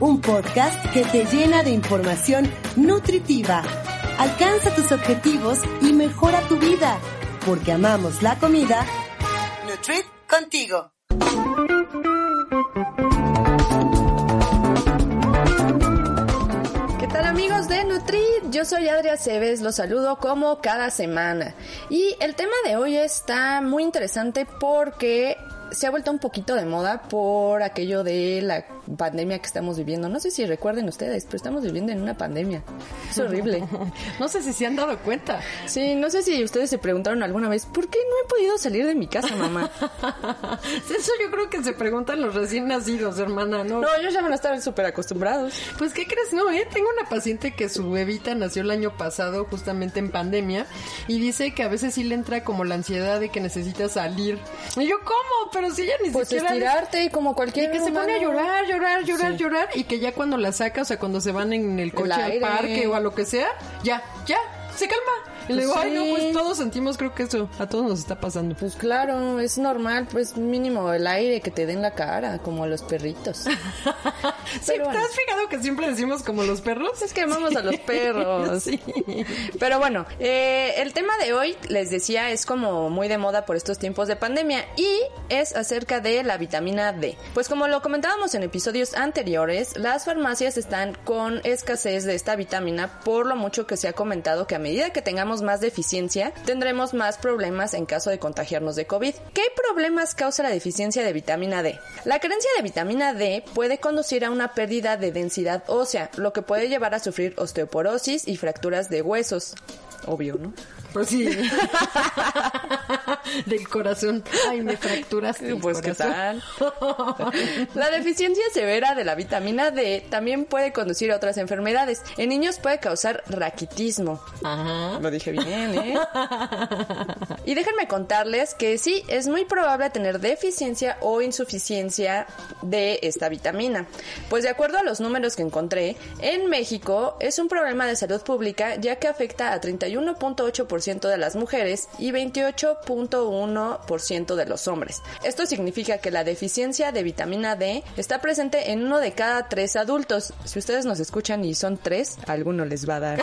un podcast que te llena de información nutritiva. Alcanza tus objetivos y mejora tu vida, porque amamos la comida. Nutrit contigo. ¿Qué tal amigos de Nutrit? Yo soy Adria Cebes, los saludo como cada semana. Y el tema de hoy está muy interesante porque se ha vuelto un poquito de moda por aquello de la pandemia que estamos viviendo. No sé si recuerden ustedes, pero estamos viviendo en una pandemia. Es horrible. no sé si se han dado cuenta. Sí, no sé si ustedes se preguntaron alguna vez, ¿por qué no he podido salir de mi casa, mamá? Eso yo creo que se preguntan los recién nacidos, hermana, ¿no? No, ellos ya van a estar súper acostumbrados. Pues, ¿qué crees? No, ¿eh? Tengo una paciente que su bebita nació el año pasado, justamente en pandemia, y dice que a veces sí le entra como la ansiedad de que necesita salir. Y yo, ¿cómo? Pero si ella ni pues siquiera... estirarte como cualquier Y que se pone a llorar, llorar, llorar, llorar, y que ya cuando la saca, o sea, cuando se van en el coche al parque o a lo que sea, ya, ya, se calma. Y le digo, ay, no, pues todos sentimos, creo que eso a todos nos está pasando. Pues claro, es normal, pues mínimo el aire que te den la cara, como a los perritos. sí, ¿te has fijado que siempre decimos como los perros? Es que amamos a los perros. sí. Pero bueno, eh, el tema de hoy, les decía, es como muy de moda por estos tiempos de pandemia y es acerca de la vitamina D. Pues como lo comentábamos en episodios anteriores, las farmacias están con escasez de esta vitamina por lo mucho que se ha comentado que a medida que tengamos más deficiencia, tendremos más problemas en caso de contagiarnos de COVID. ¿Qué problemas causa la deficiencia de vitamina D? La carencia de vitamina D puede conducir a una pérdida de densidad ósea, lo que puede llevar a sufrir osteoporosis y fracturas de huesos. Obvio, ¿no? Pues sí. Del corazón. Ay, me fracturaste. Pues qué tal. la deficiencia severa de la vitamina D también puede conducir a otras enfermedades. En niños puede causar raquitismo. Ajá. Lo dije bien, ¿eh? y déjenme contarles que sí, es muy probable tener deficiencia o insuficiencia de esta vitamina. Pues de acuerdo a los números que encontré, en México es un problema de salud pública ya que afecta a 31.8% de las mujeres y 28.1% de los hombres. Esto significa que la deficiencia de vitamina D está presente en uno de cada tres adultos. Si ustedes nos escuchan y son tres, alguno les va a dar.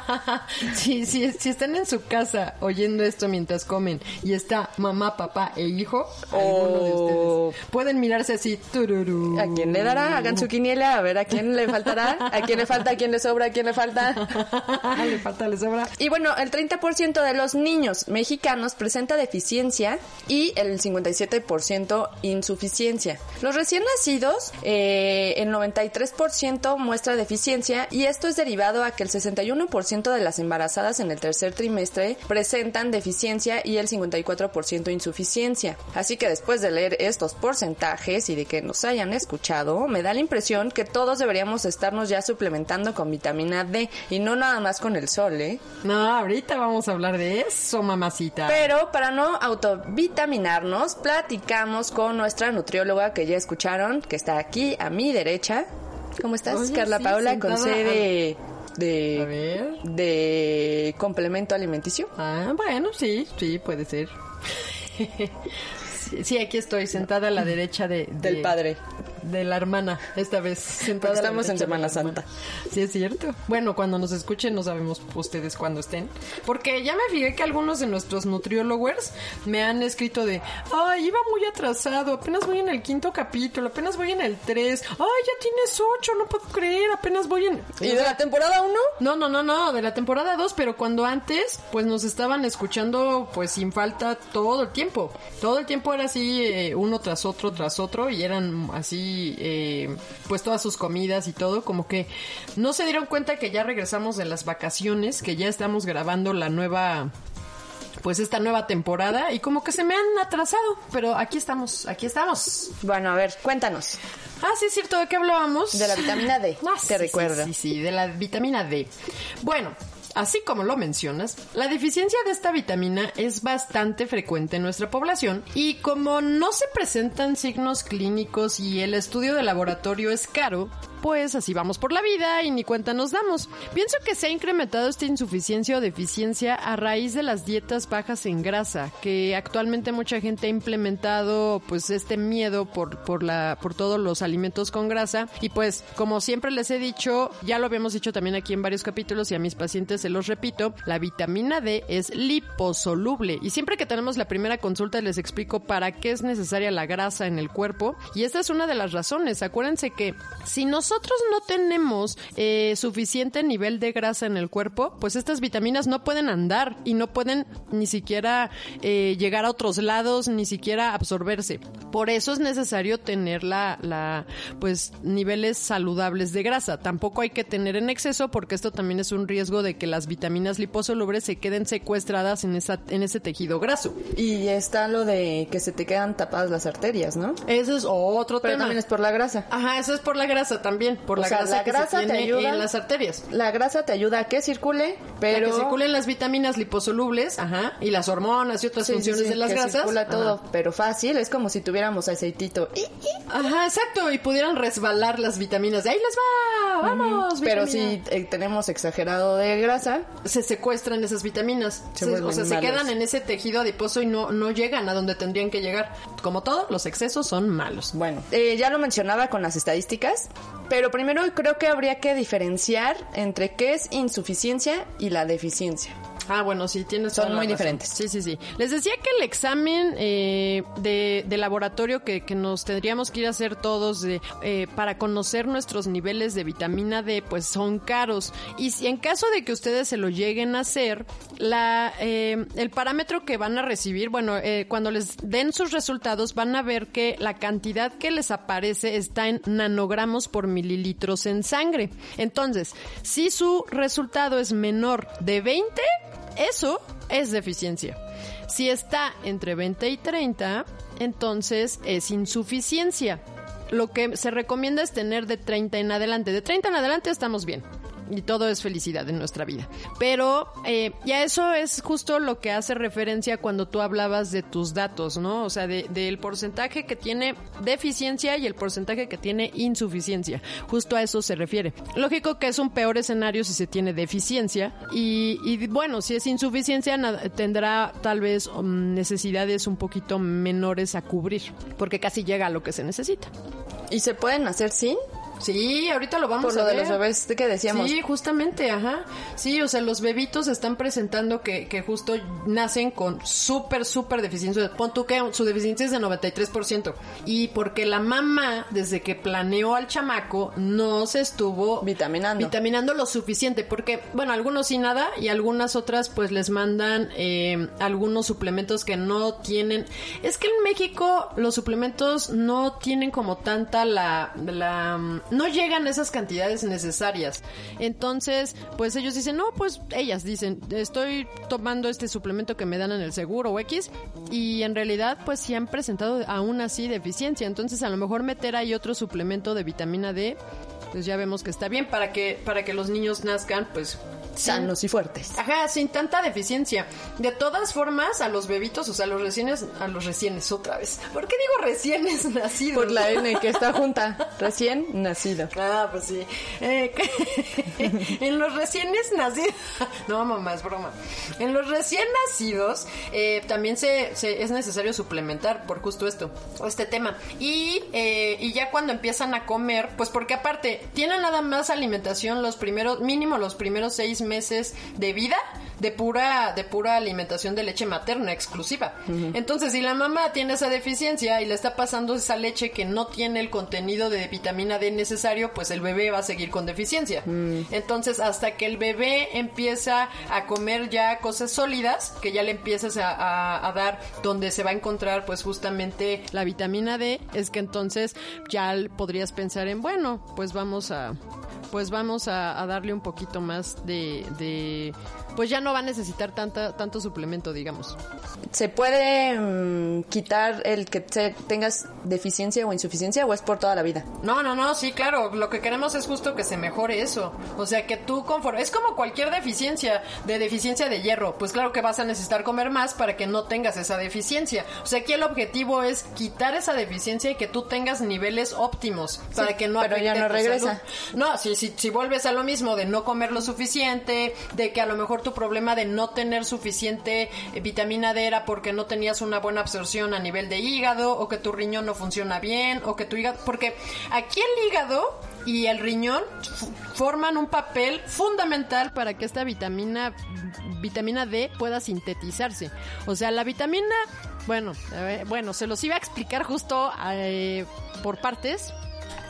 sí, sí, si están en su casa oyendo esto mientras comen y está mamá, papá e hijo, alguno de ustedes pueden mirarse así. Tururú. ¿A quién le dará? Hagan su quiniela, a ver a quién le faltará, a quién le falta, a quién le sobra, a quién le falta. le falta, le sobra. Y bueno, el 30% de los niños mexicanos presenta deficiencia y el 57% insuficiencia. Los recién nacidos, eh, el 93% muestra deficiencia y esto es derivado a que el 61% de las embarazadas en el tercer trimestre presentan deficiencia y el 54% insuficiencia. Así que después de leer estos porcentajes y de que nos hayan escuchado, me da la impresión que todos deberíamos estarnos ya suplementando con vitamina D y no nada más con el sol, ¿eh? No, ahorita vamos a hablar de eso, mamacita. Pero para no autovitaminarnos, platicamos con nuestra nutrióloga que ya escucharon, que está aquí a mi derecha. ¿Cómo estás, Oye, Carla sí, Paula? Con sede de, de complemento alimenticio. Ah, bueno, sí, sí, puede ser. Sí, sí, aquí estoy, sentada a la derecha de, de- Del padre. De la hermana, esta vez. Estamos en Semana hermana. Sí, es cierto. Bueno, cuando nos escuchen, no sabemos ustedes cuándo estén. Porque ya me fijé que algunos de nuestros nutriólogos me han escrito de, ay, iba muy atrasado, apenas voy en el quinto capítulo, apenas voy en el tres, ay, ya tienes ocho, no puedo creer, apenas voy en... ¿Y de la temporada 1? No, no, no, no, de la temporada 2, pero cuando antes, pues nos estaban escuchando, pues sin falta todo el tiempo. Todo el tiempo era así, eh, uno tras otro, tras otro, y eran así, eh, pues todas sus comidas y todo, como que no se dieron cuenta que ya regresamos de las vacaciones, que ya estamos grabando la nueva pues esta nueva temporada y como que se me han atrasado, pero aquí estamos, aquí estamos. Bueno, a ver, cuéntanos. Ah, sí es cierto, ¿de qué hablábamos? De la vitamina D, Ah, te sí, recuerdo. Sí, sí, de la vitamina D. Bueno, así como lo mencionas, la deficiencia de esta vitamina es bastante frecuente en nuestra población y como no se presentan signos clínicos y el estudio de laboratorio es caro, pues así vamos por la vida y ni cuenta nos damos. Pienso que se ha incrementado esta insuficiencia o deficiencia a raíz de las dietas bajas en grasa, que actualmente mucha gente ha implementado pues este miedo por, por, la, por todos los alimentos con grasa. Y pues como siempre les he dicho, ya lo habíamos dicho también aquí en varios capítulos y a mis pacientes se los repito, la vitamina D es liposoluble. Y siempre que tenemos la primera consulta les explico para qué es necesaria la grasa en el cuerpo. Y esta es una de las razones. Acuérdense que si nosotros no tenemos eh, suficiente nivel de grasa en el cuerpo, pues estas vitaminas no pueden andar y no pueden ni siquiera eh, llegar a otros lados, ni siquiera absorberse. Por eso es necesario tener la, la, pues, niveles saludables de grasa. Tampoco hay que tener en exceso porque esto también es un riesgo de que las vitaminas liposolubles se queden secuestradas en esa, en ese tejido graso. Y está lo de que se te quedan tapadas las arterias, ¿no? Eso es otro Pero tema. también es por la grasa. Ajá, eso es por la grasa también, por O la sea, grasa la que grasa se te tiene ayuda- en las arterias. La grasa te ayuda a que circule, pero... Que circulen las vitaminas liposolubles, ajá, y las hormonas y otras Sí, funciones sí, de las que grasas. circula todo, Ajá. pero fácil, es como si tuviéramos aceitito. Ajá, exacto, y pudieran resbalar las vitaminas. De ahí les va, vamos. Pero si eh, tenemos exagerado de grasa, se secuestran esas vitaminas. Se Se- o sea, se quedan en ese tejido adiposo y no, no llegan a donde tendrían que llegar. Como todo, los excesos son malos. bueno, eh, ya lo mencionaba con las estadísticas, pero primero creo que habría que diferenciar entre qué es insuficiencia y la deficiencia. Ah, bueno, sí, tienes Son muy razón. diferentes. Sí, sí, sí. Les decía que el examen eh, de, de laboratorio que, que nos tendríamos que ir a hacer todos de, eh, para conocer nuestros niveles de vitamina D, pues son caros. Y si en caso de que ustedes se lo lleguen a hacer, la, eh, el parámetro que van a recibir, bueno, eh, cuando les den sus resultados, van a ver que la cantidad que les aparece está en nanogramos por mililitros en sangre. Entonces, si su resultado es menor de 20, eso es deficiencia. Si está entre 20 y 30, entonces es insuficiencia. Lo que se recomienda es tener de 30 en adelante. De 30 en adelante estamos bien. Y todo es felicidad en nuestra vida. Pero eh, ya eso es justo lo que hace referencia cuando tú hablabas de tus datos, ¿no? O sea, de- del porcentaje que tiene deficiencia y el porcentaje que tiene insuficiencia. Justo a eso se refiere. Lógico que es un peor escenario si se tiene deficiencia. Y, bueno, si es insuficiencia, tendrá tal vez um, necesidades un poquito menores a cubrir. Porque casi llega a lo que se necesita. ¿Y se pueden hacer sin? Ahorita lo vamos Por lo a de ver. los bebés que decíamos. Sí, justamente, ajá. Sí, o sea, los bebitos están presentando que, que justo nacen con súper, súper deficiencia. Pon tú que su deficiencia es de 93%. Y porque la mamá, desde que planeó al chamaco, no se estuvo Vitaminando. vitaminando lo suficiente. Porque, bueno, algunos sí nada y algunas otras pues les mandan eh, algunos suplementos que no tienen. Es que en México los suplementos no tienen como tanta la... la no llegan esas cantidades necesarias. Entonces, pues ellos dicen, no, pues ellas dicen, estoy tomando este suplemento que me dan en el seguro o X y en realidad pues sí han presentado aún así deficiencia. Entonces a lo mejor meter ahí otro suplemento de vitamina D, pues ya vemos que está bien para que, para que los niños nazcan pues Sanos y fuertes. Ajá, sin tanta deficiencia. De todas formas, a los bebitos, o sea, a los recienes, a los recienes otra vez. ¿Por qué digo recienes nacidos? Por la N que está junta. Recién nacido. Ah, pues sí. Eh, en los reciénes nacidos. No, mamá, es broma. En los recién nacidos eh, también se, se- es necesario suplementar por justo esto, este tema. Y, eh, y ya cuando empiezan a comer, pues porque aparte, tienen nada más alimentación los primeros, mínimo los primeros seis meses de vida de pura, de pura alimentación de leche materna exclusiva. Entonces, si la mamá tiene esa deficiencia y le está pasando esa leche que no tiene el contenido de vitamina D necesario, pues el bebé va a seguir con deficiencia. Entonces, hasta que el bebé empieza a comer ya cosas sólidas, que ya le empiezas a, a- a dar donde se va a encontrar pues justamente la vitamina D, es que entonces ya podrías pensar en, bueno, pues vamos a pues vamos a, a darle un poquito más de, de, pues ya no va a necesitar tanta, tanto suplemento, digamos. ¿Se puede mm, quitar el que te- tengas deficiencia o insuficiencia o es por toda la vida? No, no, no, sí, claro. Lo que queremos es justo que se mejore eso. O sea, que tú conforme... Es como cualquier deficiencia, de deficiencia de hierro. Pues claro que vas a necesitar comer más para que no tengas esa deficiencia. O sea, aquí el objetivo es quitar esa deficiencia y que tú tengas niveles óptimos para que no pero ya no regresa. salud. No, si, si, si vuelves a lo mismo de no comer lo suficiente, de que a lo mejor tu problema de no tener suficiente eh, vitamina D era porque no tenías una buena absorción a nivel de hígado, o que tu riñón no funciona bien, o que tu hígado... Porque aquí el hígado y el riñón forman un papel fundamental para que esta vitamina vitamina D pueda sintetizarse. O sea, la vitamina, bueno, bueno, se los iba a explicar justo eh, por partes,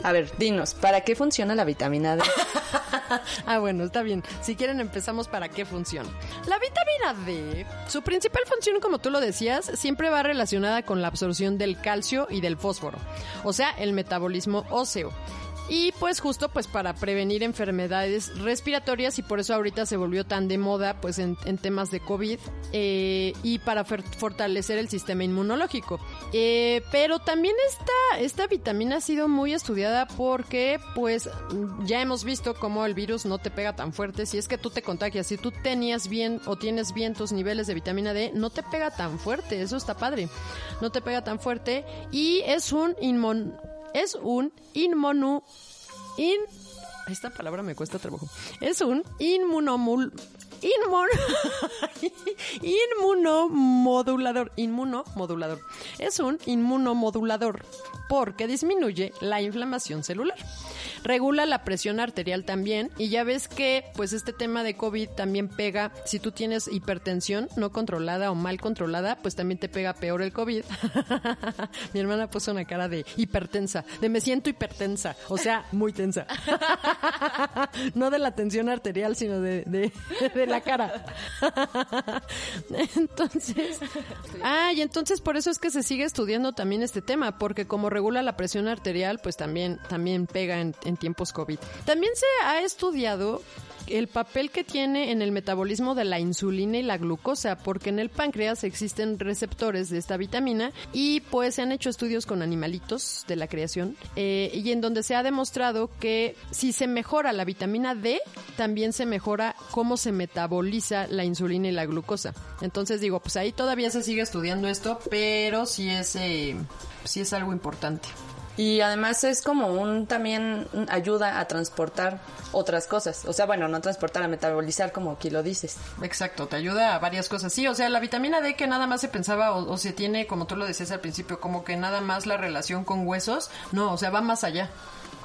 A ver, dinos, ¿para qué funciona la vitamina D? ah, bueno, está bien. Si quieren empezamos para qué funciona. La vitamina D, su principal función, como tú lo decías, siempre va relacionada con la absorción del calcio y del fósforo, o sea, el metabolismo óseo. Y pues justo pues para prevenir enfermedades respiratorias y por eso ahorita se volvió tan de moda pues en, en temas de COVID eh, y para fortalecer el sistema inmunológico. Eh, pero también esta, esta vitamina ha sido muy estudiada porque pues ya hemos visto cómo el virus no te pega tan fuerte. Si es que tú te contagias, si tú tenías bien o tienes bien tus niveles de vitamina D, no te pega tan fuerte. Eso está padre. No te pega tan fuerte y es un inmun es un inmonu in esta palabra me cuesta trabajo. Es un inmunomul inmun inmunomodulador, inmunomodulador. Es un inmunomodulador porque disminuye la inflamación celular. Regula la presión arterial también y ya ves que pues este tema de COVID también pega si tú tienes hipertensión no controlada o mal controlada, pues también te pega peor el COVID. Mi hermana puso una cara de hipertensa, de me siento hipertensa, o sea, muy tensa. no de la tensión arterial, sino de, de, de la cara. entonces, ah, y entonces por eso es que se sigue estudiando también este tema, porque como regula la presión arterial, pues también, también pega en, en tiempos COVID. También se ha estudiado el papel que tiene en el metabolismo de la insulina y la glucosa, porque en el páncreas existen receptores de esta vitamina y pues se han hecho estudios con animalitos de la creación eh, y en donde se ha demostrado que si se mejora la vitamina D, también se mejora cómo se metaboliza la insulina y la glucosa. Entonces digo, pues ahí todavía se sigue estudiando esto, pero sí es, eh, sí es algo importante. Y además es como un también ayuda a transportar otras cosas. O sea, bueno, no transportar, a metabolizar como aquí lo dices. Exacto, te ayuda a varias cosas. Sí, o sea, la vitamina D que nada más se pensaba o, o se tiene, como tú lo decías al principio, como que nada más la relación con huesos. No, o sea, va más allá.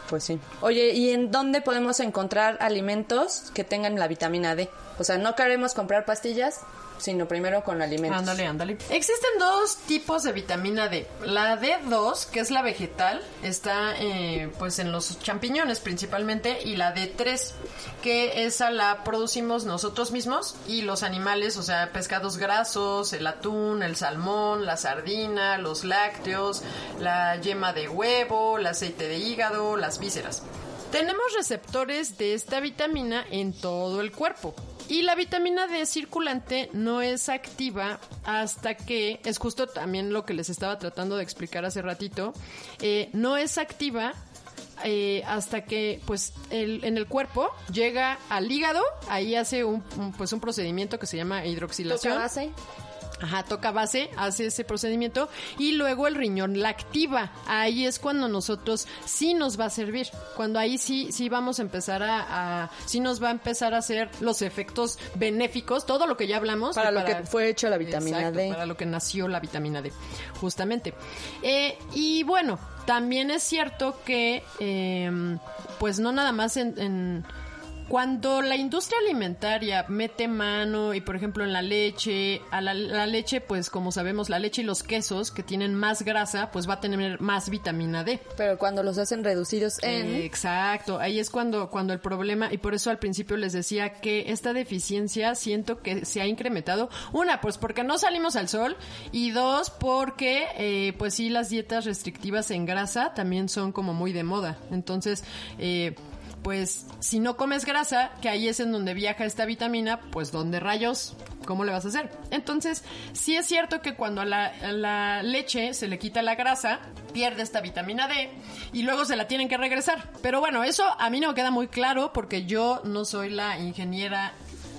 Pues sí. Oye, ¿y en dónde podemos encontrar alimentos que tengan la vitamina D? O sea, no queremos comprar pastillas, sino primero con alimentos. Ándale, ándale. Existen dos tipos de vitamina D. La D2, que es la vegetal, está eh, pues en los champiñones principalmente, y la D3, que esa la producimos nosotros mismos y los animales, o sea, pescados grasos, el atún, el salmón, la sardina, los lácteos, la yema de huevo, el aceite de hígado, las vísceras. Tenemos receptores de esta vitamina en todo el cuerpo. Y la vitamina D circulante no es activa hasta que, es justo también lo que les estaba tratando de explicar hace ratito, eh, no es activa eh, hasta que pues el- en el cuerpo llega al hígado, ahí hace un, pues un procedimiento que se llama hidroxilación. ¿Toca base? Ajá, toca base, hace ese procedimiento y luego el riñón la activa. Ahí es cuando nosotros sí nos va a servir. Cuando ahí sí, sí vamos a empezar a, a- sí nos va a empezar a hacer los efectos benéficos, todo lo que ya hablamos. Para y lo que fue hecho la vitamina Exacto, D. Para lo que nació la vitamina D, justamente. Eh, y bueno, también es cierto que, eh, pues no nada más en, en- Cuando la industria alimentaria mete mano y por ejemplo en la leche, a la, la leche pues como sabemos la leche y los quesos que tienen más grasa pues va a tener más vitamina D. Pero cuando los hacen reducidos en... Exacto, ahí es cuando, cuando el problema, y por eso al principio les decía que esta deficiencia siento que se ha incrementado. Una, pues porque no salimos al sol, y dos, porque eh, pues sí las dietas restrictivas en grasa también son como muy de moda. Entonces, eh, pues si no comes grasa, que ahí es en donde viaja esta vitamina, pues ¿dónde rayos? ¿Cómo le vas a hacer? Entonces, sí es cierto que cuando a la, la leche se le quita la grasa, pierde esta vitamina D y luego se la tienen que regresar. Pero bueno, eso a mí no me queda muy claro porque yo no soy la ingeniera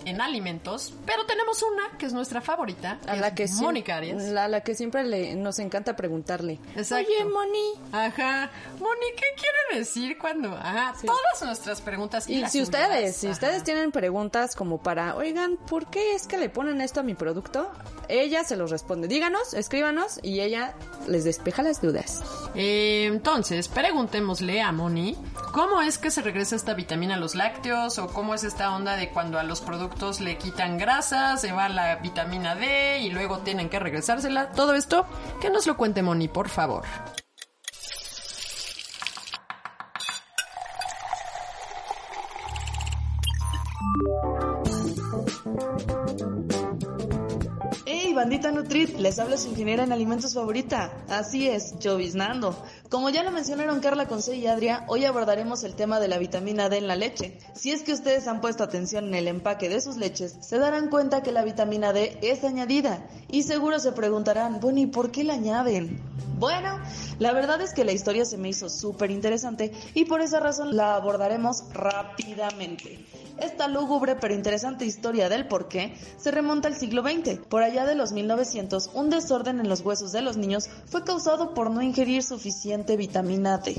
en alimentos, pero tenemos una que es nuestra favorita, A la que Mónica Arias. A la que siempre le, nos encanta preguntarle. Exacto. Oye, Moni. Ajá. Moni, ¿qué quiere decir cuando? Ajá, todas nuestras preguntas. Y si ustedes, si Ajá. ustedes tienen preguntas como para, oigan, ¿por qué es que le ponen esto a mi producto? Ella se los responde. Díganos, escríbanos y ella les despeja las dudas. Eh, entonces, preguntémosle a Moni, ¿cómo es que se regresa esta vitamina a los lácteos? ¿O cómo es esta onda de cuando a los productos le quitan grasa, se va la vitamina D y luego tienen que regresársela? Todo esto, que nos lo cuente Moni, por favor. ¡Hey, bandita Nutrit! Les habla su ingeniera en alimentos favorita. Así es, lloviznando. Como ya lo mencionaron Carla Conce y Adria, hoy abordaremos el tema de la vitamina D en la leche. Si es que ustedes han puesto atención en el empaque de sus leches, se darán cuenta que la vitamina D es añadida. Y seguro se preguntarán, bueno, ¿y por qué la añaden? Bueno, la verdad es que la historia se me hizo súper interesante y por esa razón la abordaremos rápidamente. Esta lúgubre pero interesante historia del por qué se remonta al siglo XX. Por allá de los 1900, un desorden en los huesos de los niños fue causado por no ingerir suficiente vitamina D.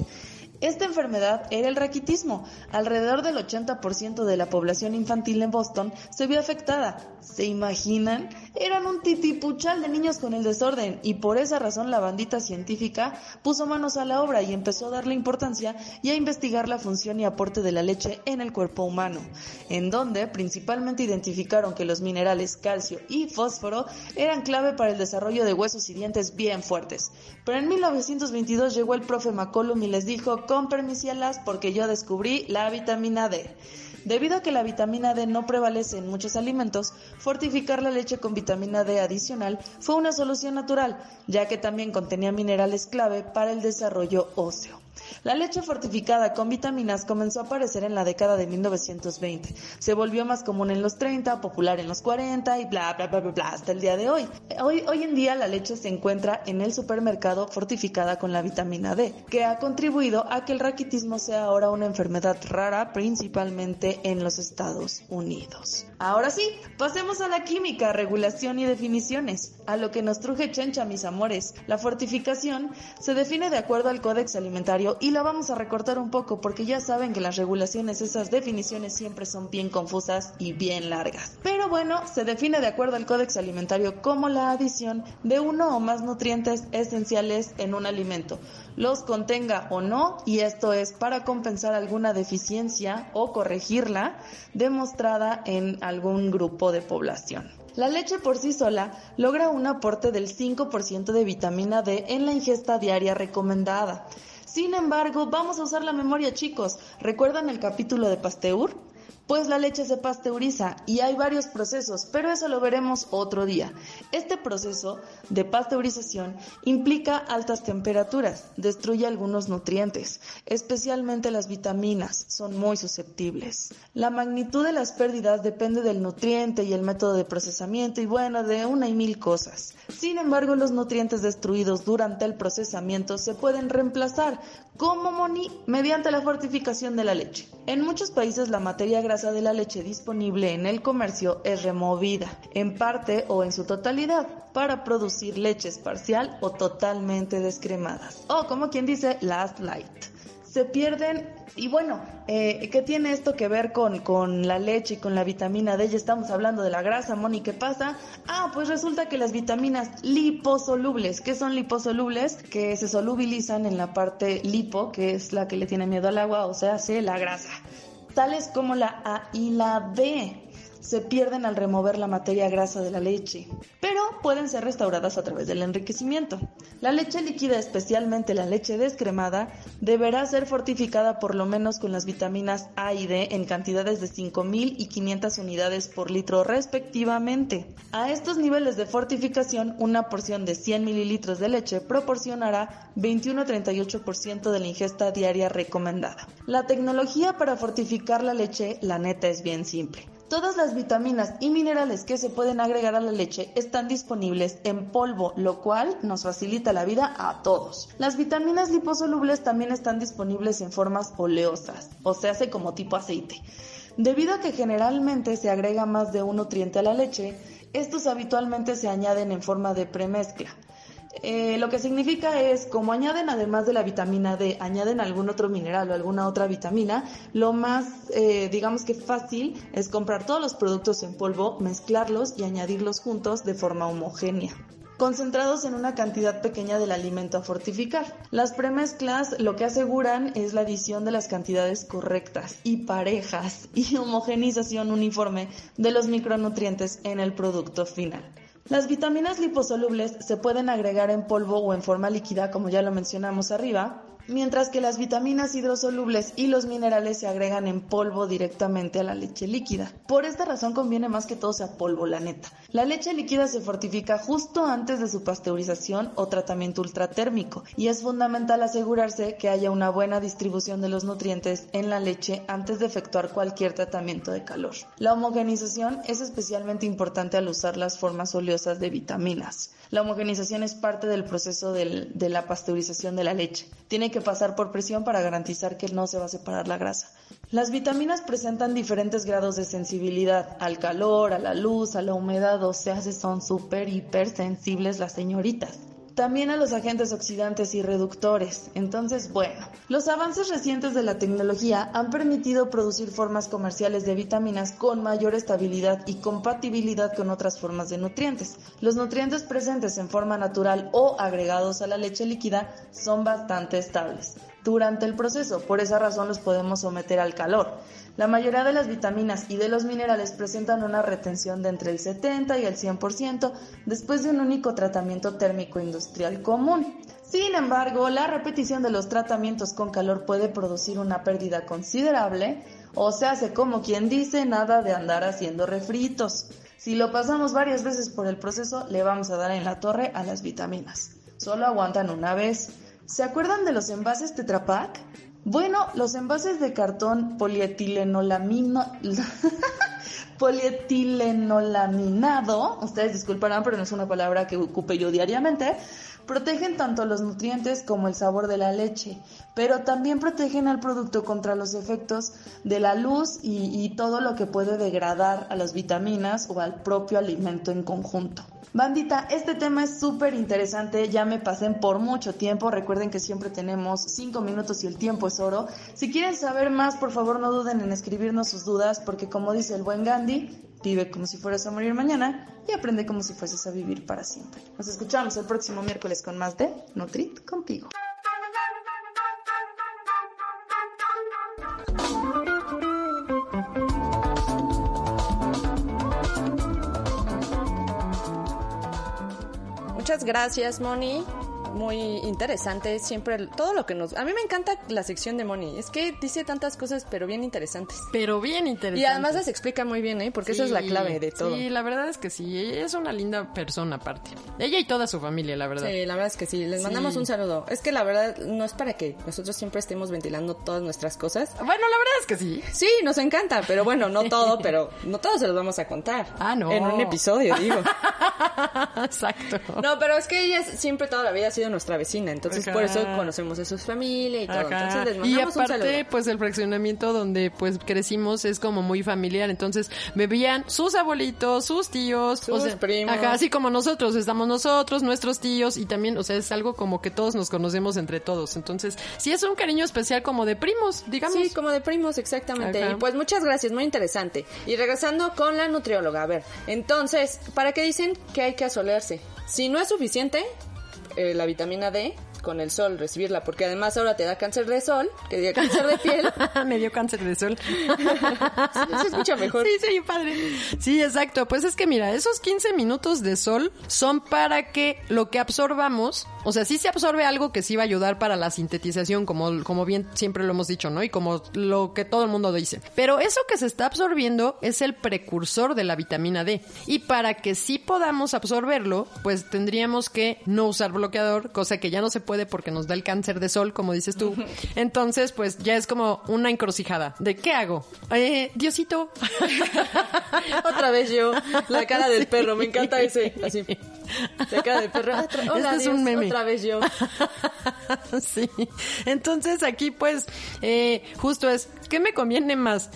Esta enfermedad era el raquitismo. Alrededor del 80% de la población infantil en Boston se vio afectada. ¿Se imaginan? Eran un titipuchal de niños con el desorden y por esa razón la bandita científica puso manos a la obra y empezó a darle importancia y a investigar la función y aporte de la leche en el cuerpo humano, en donde principalmente identificaron que los minerales calcio y fósforo eran clave para el desarrollo de huesos y dientes bien fuertes. Pero en 1922 llegó el profe McCollum y les dijo, con permisialas porque yo descubrí la vitamina D. Debido a que la vitamina D no prevalece en muchos alimentos, fortificar la leche con vitamina D adicional fue una solución natural, ya que también contenía minerales clave para el desarrollo óseo. La leche fortificada con vitaminas comenzó a aparecer en la década de 1920. Se volvió más común en los 30, popular en los 40 y bla bla bla bla, bla hasta el día de hoy. hoy. Hoy en día la leche se encuentra en el supermercado fortificada con la vitamina D, que ha contribuido a que el raquitismo sea ahora una enfermedad rara principalmente en los Estados Unidos. Ahora sí, pasemos a la química, regulación y definiciones. A lo que nos truje Chencha, mis amores. La fortificación se define de acuerdo al Códex Alimentario y la vamos a recortar un poco porque ya saben que las regulaciones, esas definiciones siempre son bien confusas y bien largas. Pero bueno, se define de acuerdo al Códex Alimentario como la adición de uno o más nutrientes esenciales en un alimento, los contenga o no, y esto es para compensar alguna deficiencia o corregirla demostrada en algún grupo de población. La leche por sí sola logra un aporte del 5% de vitamina D en la ingesta diaria recomendada. Sin embargo, vamos a usar la memoria chicos. ¿Recuerdan el capítulo de Pasteur? Pues la leche se pasteuriza y hay varios procesos, pero eso lo veremos otro día. Este proceso de pasteurización implica altas temperaturas, destruye algunos nutrientes, especialmente las vitaminas, son muy susceptibles. La magnitud de las pérdidas depende del nutriente y el método de procesamiento y bueno, de una y mil cosas. Sin embargo, los nutrientes destruidos durante el procesamiento se pueden reemplazar, como Moni, mediante la fortificación de la leche. En muchos países la materia grasa de la leche disponible en el comercio es removida, en parte o en su totalidad, para producir leches parcial o totalmente descremadas. O como quien dice, last light. Se pierden, y bueno, eh, ¿qué tiene esto que ver con, con la leche y con la vitamina D? Ya estamos hablando de la grasa, Moni, ¿qué pasa? Ah, pues resulta que las vitaminas liposolubles, ¿qué son liposolubles? Que se solubilizan en la parte lipo, que es la que le tiene miedo al agua, o sea, se la grasa tales como la A y la B. se pierden al remover la materia grasa de la leche, pero pueden ser restauradas a través del enriquecimiento. La leche líquida, especialmente la leche descremada, deberá ser fortificada por lo menos con las vitaminas A y D en cantidades de 5.000 y 500 unidades por litro respectivamente. A estos niveles de fortificación, una porción de 100 mililitros de leche proporcionará 21-38% de la ingesta diaria recomendada. La tecnología para fortificar la leche, la neta, es bien simple. Todas las vitaminas y minerales que se pueden agregar a la leche están disponibles en polvo, lo cual nos facilita la vida a todos. Las vitaminas liposolubles también están disponibles en formas oleosas, o se hace como tipo aceite. Debido a que generalmente se agrega más de un nutriente a la leche, estos habitualmente se añaden en forma de premezcla. Eh, lo que significa es, como añaden además de la vitamina D, añaden algún otro mineral o alguna otra vitamina, lo más, eh, digamos que fácil es comprar todos los productos en polvo, mezclarlos y añadirlos juntos de forma homogénea concentrados en una cantidad pequeña del alimento a fortificar. Las premezclas lo que aseguran es la adición de las cantidades correctas y parejas y homogenización uniforme de los micronutrientes en el producto final. Las vitaminas liposolubles se pueden agregar en polvo o en forma líquida, como ya lo mencionamos arriba, mientras que las vitaminas hidrosolubles y los minerales se agregan en polvo directamente a la leche líquida. Por esta razón conviene más que todo sea polvo, la neta. La leche líquida se fortifica justo antes de su pasteurización o tratamiento ultratérmico y es fundamental asegurarse que haya una buena distribución de los nutrientes en la leche antes de efectuar cualquier tratamiento de calor. La homogenización es especialmente importante al usar las formas oleosas de vitaminas. La homogenización es parte del proceso de la pasteurización de la leche. Tiene que pasar por presión para garantizar que no se va a separar la grasa. Las vitaminas presentan diferentes grados de sensibilidad al calor, a la luz, a la humedad, o sea, son súper hipersensibles las señoritas también a los agentes oxidantes y reductores. Entonces, bueno, los avances recientes de la tecnología han permitido producir formas comerciales de vitaminas con mayor estabilidad y compatibilidad con otras formas de nutrientes. Los nutrientes presentes en forma natural o agregados a la leche líquida son bastante estables durante el proceso, por esa razón los podemos someter al calor. La mayoría de las vitaminas y de los minerales presentan una retención de entre el 70 y el 100% después de un único tratamiento térmico industrial común. Sin embargo, la repetición de los tratamientos con calor puede producir una pérdida considerable, o se hace como quien dice, nada de andar haciendo refritos. Si lo pasamos varias veces por el proceso, le vamos a dar en la torre a las vitaminas. Solo aguantan una vez. ¿Se acuerdan de los envases Tetra Pak? Bueno, los envases de cartón polietilenolamino... polietilενolaminado, ustedes disculparán, pero no es una palabra que ocupe yo diariamente, protegen tanto los nutrientes como el sabor de la leche, pero también protegen al producto contra los efectos de la luz y, y todo lo que puede degradar a las vitaminas o al propio alimento en conjunto. Bandita, este tema es súper interesante, ya me pasé por mucho tiempo, recuerden que siempre tenemos cinco minutos y el tiempo es oro. Si quieren saber más, por favor no duden en escribirnos sus dudas, porque como dice el buen Gandhi, vive como si fueras a morir mañana y aprende como si fueses a vivir para siempre. Nos escuchamos el próximo miércoles con más de Nutrit contigo. Muchas gracias, Moni muy interesante. Siempre todo lo que nos. A mí me encanta la sección de Moni. Es que dice tantas cosas, pero bien interesantes. Pero bien interesantes. Y además las explica muy bien, ¿eh? Porque esa es la clave de todo. Sí, la verdad es que sí. Ella es una linda persona, aparte. Ella y toda su familia, la verdad. Sí, la verdad es que sí. Les mandamos un saludo. Es que la verdad no es para que nosotros siempre estemos ventilando todas nuestras cosas. Bueno, la verdad es que sí. Sí, nos encanta, pero bueno, no todo, pero no todo se los vamos a contar. Ah, no. En un episodio, digo. Exacto. No, pero es que ella siempre toda la vida sido nuestra vecina, entonces por eso conocemos a su familia y todo. Entonces les y mandamos aparte, pues el fraccionamiento donde pues crecimos es como muy familiar, entonces bebían sus abuelitos, sus tíos, Sus o sea, primos. Ajá, así como nosotros, estamos nosotros, nuestros tíos y también, o sea, es algo como que todos nos conocemos entre todos. Entonces, sí es un cariño especial como de primos, digamos. Sí, como de primos, exactamente. Ajá. Y pues muchas gracias, muy interesante. Y regresando con la nutrióloga, a ver, entonces, ¿para qué dicen que hay que asolearse? Si no es suficiente, eh, la vitamina D con el sol, recibirla, porque además ahora te da cáncer de sol, que diga cáncer de piel. Me dio cáncer de sol. se escucha mejor. Sí, sí, padre. Sí, exacto. Pues es que mira, esos 15 minutos de sol son para que lo que absorbamos, o sea, sí se absorbe algo que sí va a ayudar para la sintetización, como, como bien siempre lo hemos dicho, ¿no? Y como lo que todo el mundo dice. Pero eso que se está absorbiendo es el precursor de la vitamina D. Y para que sí podamos absorberlo, pues tendríamos que no usar bloqueador, cosa que ya no se puede porque nos da el cáncer de sol, como dices tú. Entonces, pues ya es como una encrucijada. ¿De qué hago? Eh, Diosito. Otra vez yo, la cara del perro, me encanta ese, así. La cara del perro. Otra, hola, este es un meme. Otra vez yo. sí. Entonces aquí pues eh, justo es, ¿qué me conviene más?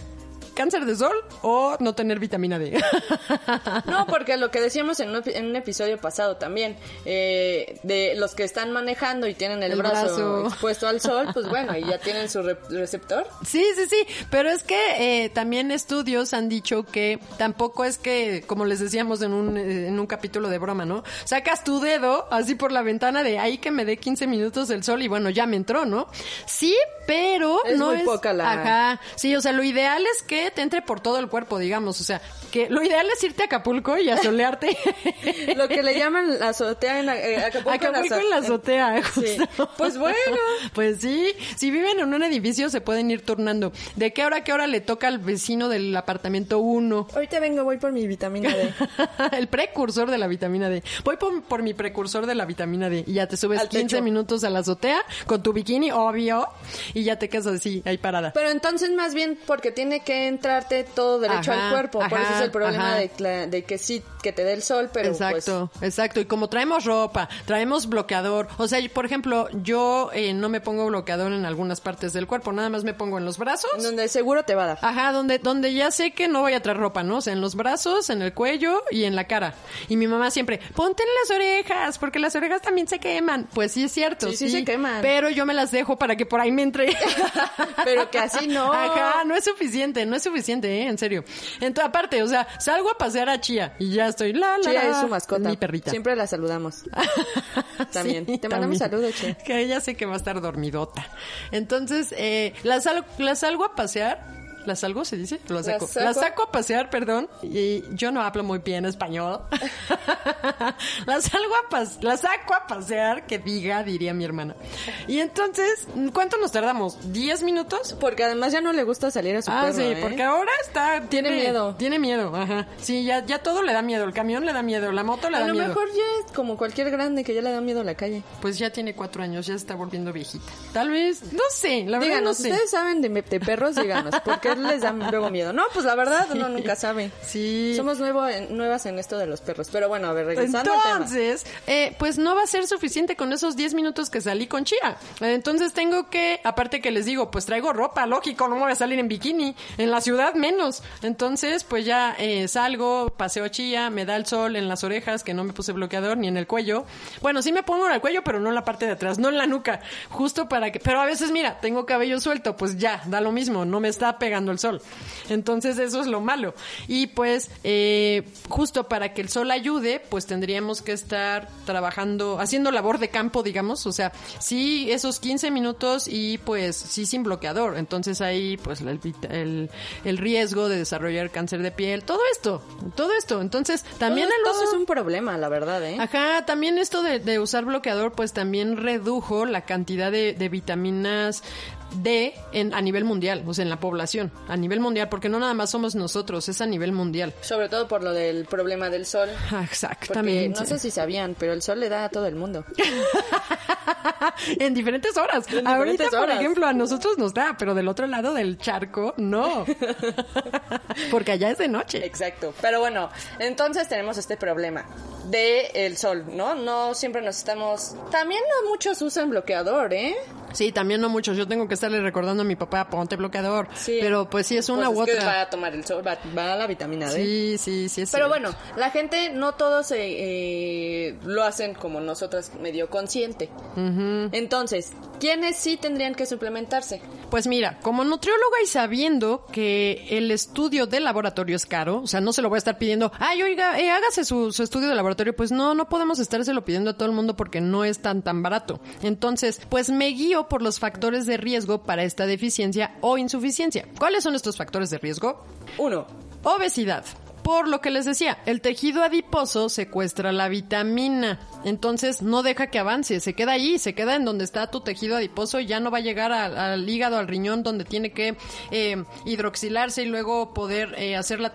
¿Cáncer de sol o no tener vitamina D? No, porque lo que decíamos en un, en un episodio pasado también, eh, de los que están manejando y tienen el, El brazo, brazo. expuesto al sol, pues bueno, y ya tienen su re- receptor. Sí, sí, sí, pero es que eh, también estudios han dicho que tampoco es que, como les decíamos en un, eh, en un capítulo de broma, ¿no? Sacas tu dedo así por la ventana de ahí que me dé 15 minutos el sol y bueno, ya me entró, ¿no? Sí, pero Es no muy es... poca la- Ajá, sí, o sea, lo ideal es que te entre por todo el cuerpo, digamos, o sea, que lo ideal es irte a Acapulco y a solearte. Lo que le llaman la azotea en eh, Acapulco, Acapulco en en la azo- azotea, Sí. justo. Pues bueno. Pues sí, si viven en un edificio se pueden ir turnando. ¿De qué hora a qué hora le toca al vecino del apartamento 1? Ahorita vengo, voy por mi vitamina D. el precursor de la vitamina D. Voy por, por mi precursor de la vitamina D y ya te subes Al 15 techo. minutos a la azotea con tu bikini, obvio, y ya te quedas así, ahí parada. Pero entonces más bien porque tiene que entrarte todo derecho Ajá, al cuerpo. Por ajá, eso es el problema de, de que sí, que te dé el sol, pero exacto, exacto. Y como traemos ropa, traemos bloqueador. O sea, por ejemplo, yo eh, no me pongo bloqueador en algunas partes del cuerpo, nada más me pongo en los brazos. pues donde seguro te va a dar. Ajá, donde, donde ya sé que no voy a traer ropa, ¿no? O sea, en los brazos, en el cuello y en la cara. Y mi mamá siempre, ponte en las orejas, porque las orejas también se queman. Pues sí es cierto, Sí, sí se queman. Pero yo me las dejo para que por ahí me entre. Pero que así no. Ajá, no es suficiente, no es suficiente, ¿eh? En serio. Entonces, aparte, o sea, salgo a pasear a Chía y ya estoy, la, la, es su mascota. Mi perrita. Siempre la saludamos. También. Te mandamos saludos, Che. Que ella sé que va a estar dormidota. Entonces, eh, la, sal- la salgo a pasear. ¿La salgo, se dice? La saco. La saco a pasear, perdón. Y yo no hablo muy bien español. la salgo a pas la saco a pasear, que diga, diría mi hermana. Y entonces, ¿cuánto nos tardamos? ¿10 minutos? Porque además ya no le gusta salir a su Ah, perro, sí, ¿eh? porque ahora está... Tiene miedo. Tiene miedo, ajá. Sí, ya, ya todo le da miedo. El camión le da miedo, la moto le A da lo miedo. mejor ya es como cualquier grande que ya le da miedo a la calle. Pues ya tiene cuatro años, ya se está volviendo viejita. Tal vez, no sé, la verdad no Díganos, sé. ¿ustedes saben de, de perros? Díganos, ¿por les da luego miedo? No, pues la verdad uno nunca sabe. Sí. Somos nuevo, en- nuevas en esto de los perros. Pero bueno, a ver, regresando al tema. Entonces, eh, pues no va a ser suficiente con esos 10 minutos que salí con Chía. Entonces tengo que, aparte que les digo, pues traigo ropa, lógico, no me voy a salir en bikini. En la ciudad menos. Entonces, pues ya eh, salgo, paseo Chía, me da el sol en las orejas, que no me puse bloqueador, ni en el cuello. Bueno, sí me pongo en el cuello, pero no en la parte de atrás, no en la nuca. Justo para que, pero a veces, mira, tengo cabello suelto, pues ya, da lo mismo, no me está pegando el sol. Entonces, eso es lo malo. Y pues, eh, justo para que el sol ayude, pues tendríamos que estar trabajando, haciendo labor de campo, digamos, o sea, sí, esos 15 minutos y pues sí sin bloqueador. Entonces ahí, pues el, el, el riesgo de desarrollar cáncer de piel, todo esto, todo esto. Entonces, también todo, el todo uso- es un problema, la verdad, ¿eh? Ajá, también esto de, de usar bloqueador, pues también redujo la cantidad de, de vitaminas D en, a nivel mundial, o sea, en la población, a nivel mundial, porque no nada más somos nosotros, es a nivel mundial. Sobre todo por lo del problema del sol. Ah, Porque Exactamente. no sé si sabían, pero el sol le da a todo el mundo. en diferentes horas. En Ahorita, diferentes por horas. ejemplo, a nosotros nos da, pero del otro lado del charco, no. porque allá es de noche. Exacto. Pero bueno, entonces tenemos este problema de el sol, ¿no? No siempre nos estamos... También no muchos usan bloqueador, ¿eh? Sí, también no muchos. Yo tengo que estarle recordando a mi papá, ponte bloqueador. Sí. Pero pues sí, es una Pues u es que otra. va a tomar el sol, va, va a la vitamina D. Sí, sí, sí. Es Pero cierto. bueno, la gente no todos eh, eh, lo hacen como nosotras medio consciente. Entonces, ¿quiénes sí tendrían que suplementarse? Pues mira, como nutrióloga y sabiendo que el estudio de laboratorio es caro, o sea, no se lo voy a estar pidiendo, ay, oiga, eh, hágase su, su estudio de laboratorio, pues no, no podemos estárselo pidiendo a todo el mundo porque no es tan tan barato. Entonces, pues me guío por los factores de riesgo para esta deficiencia o insuficiencia. ¿Cuáles son estos factores de riesgo? Uno. Obesidad. Por lo que les decía, el tejido adiposo secuestra la vitamina, entonces no deja que avance, se queda ahí, se queda en donde está tu tejido adiposo y ya no va a llegar al, al hígado, al riñón, donde tiene que eh, hidroxilarse y luego poder eh, hacer la,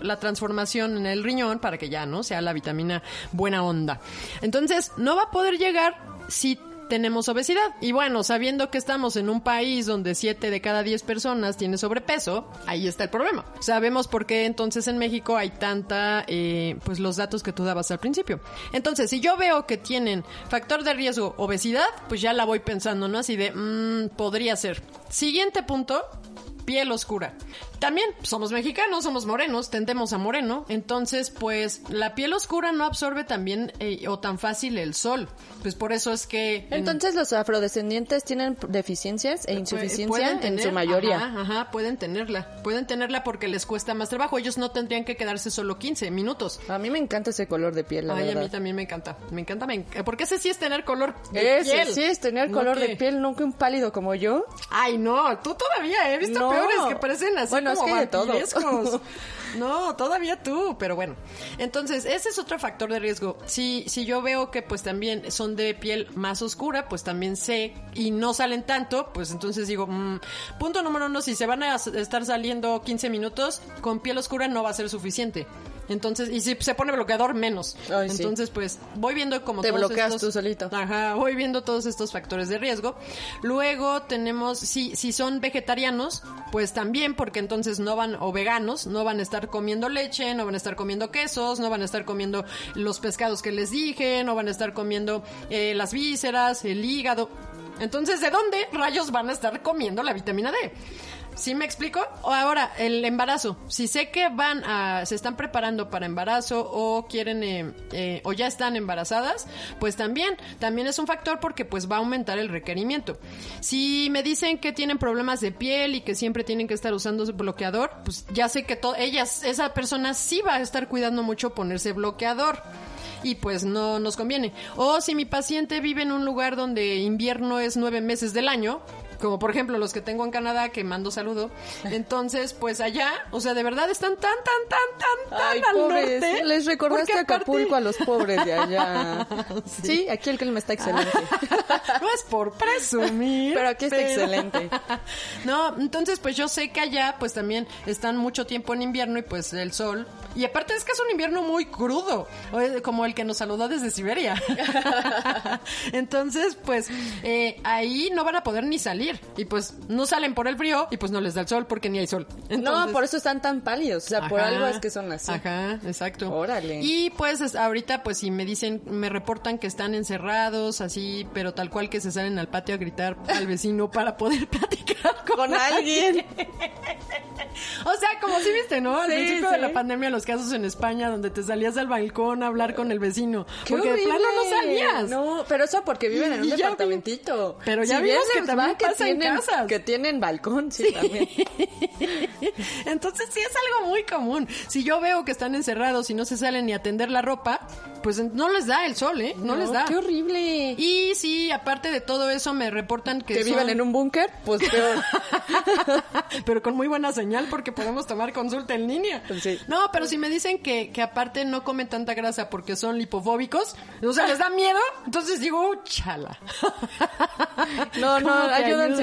la transformación en el riñón para que ya no sea la vitamina buena onda. Entonces no va a poder llegar si tenemos obesidad. Y bueno, sabiendo que estamos en un país donde 7 de cada 10 personas tiene sobrepeso, ahí está el problema. Sabemos por qué entonces en México hay tanta, eh, pues los datos que tú dabas al principio. Entonces, si yo veo que tienen factor de riesgo obesidad, pues ya la voy pensando, ¿no? Así de, mmm, podría ser. Siguiente punto, piel oscura. También somos mexicanos, somos morenos, tendemos a moreno, entonces pues la piel oscura no absorbe también eh, o tan fácil el sol. Pues por eso es que... en- Entonces los afrodescendientes tienen deficiencias e insuficiencia en su mayoría. Ajá, ajá, pueden tenerla. Pueden tenerla porque les cuesta más trabajo. Ellos no tendrían que quedarse solo 15 minutos. A mí me encanta ese color de piel, la Ay, a mí también me encanta. Me encanta, me enc- Porque ese sí es tener color de Ese piel. sí es tener No color que- de piel, que un pálido como yo. Ay, no, tú todavía he visto No. peores que parecen así Bueno, es como que de todo. No, todavía tú, pero bueno. Entonces, ese es otro factor de riesgo. Si, si yo veo que pues también son de piel más oscura, pues también sé y no salen tanto, pues entonces digo, mm, punto número uno, si se van a estar saliendo 15 minutos, con piel oscura no va a ser suficiente. Entonces, y si se pone bloqueador, menos. Ay, sí. Entonces, pues, voy viendo como Te todos bloqueas estos- tú solito. Ajá, voy viendo todos estos factores de riesgo. Luego tenemos, si, si son vegetarianos, pues también, porque entonces no van, o veganos, no van a estar comiendo leche, no van a estar comiendo quesos, no van a estar comiendo los pescados que les dije, no van a estar comiendo eh, las vísceras, el hígado. Entonces, ¿de dónde rayos van a estar comiendo la vitamina D? ¿Sí me explico? O ahora, el embarazo. Si sé que van a, se están preparando para embarazo o quieren, eh, eh, o ya están embarazadas, pues también, también es un factor porque pues va a aumentar el requerimiento. Si me dicen que tienen problemas de piel y que siempre tienen que estar usando bloqueador, pues ya sé que ellas, esa persona sí va a estar cuidando mucho ponerse bloqueador y pues no nos conviene. O si mi paciente vive en un lugar donde invierno es nueve meses del año, como por ejemplo los que tengo en Canadá, que mando saludo, entonces pues allá, o sea, de verdad están tan, tan, tan, tan, Ay, tan al pobres. norte. Les recordaste aparte- Acapulco a los pobres de allá. sí. aquí el clima está excelente. no es por presumir. Pero aquí está excelente. No, entonces pues yo sé que allá pues también están mucho tiempo en invierno y pues el sol. Y aparte es que es un invierno muy crudo, como el que nos saludó desde Siberia. entonces pues eh, ahí no van a poder ni salir. Y pues no salen por el frío y pues no les da el sol porque ni hay sol. no, por eso están tan pálidos. O sea, por algo es que son así. Ajá, exacto. Órale. Y pues es- ahorita pues si me dicen, me reportan que están encerrados así, pero tal cual que se salen al patio a gritar al vecino para poder platicar con, Con alguien. O sea, como si viste, ¿no? Al Sí, principio de sí. la pandemia los casos en España donde te salías al balcón a hablar con el vecino. ¡Qué porque de plano no horrible! salías. No, pero eso porque viven en un departamentito. pero ya Si vimos que también va, que tienen, casas. Que tienen balcón, sí, también. Entonces sí es algo muy común. Si yo veo que están encerrados y no se salen ni a tender la ropa, pues no les da el sol, ¿eh? No, les da. ¡Qué horrible! Y sí, aparte de todo eso, me reportan que, que son- vivan en un búnker, pues peor. pero con muy buena señal porque podemos tomar consulta en línea. Sí. No, pero si me dicen que, que aparte no comen tanta grasa porque son lipofóbicos, o sea, les da miedo, entonces digo, "Uh, chala. No, no, ¿Cómo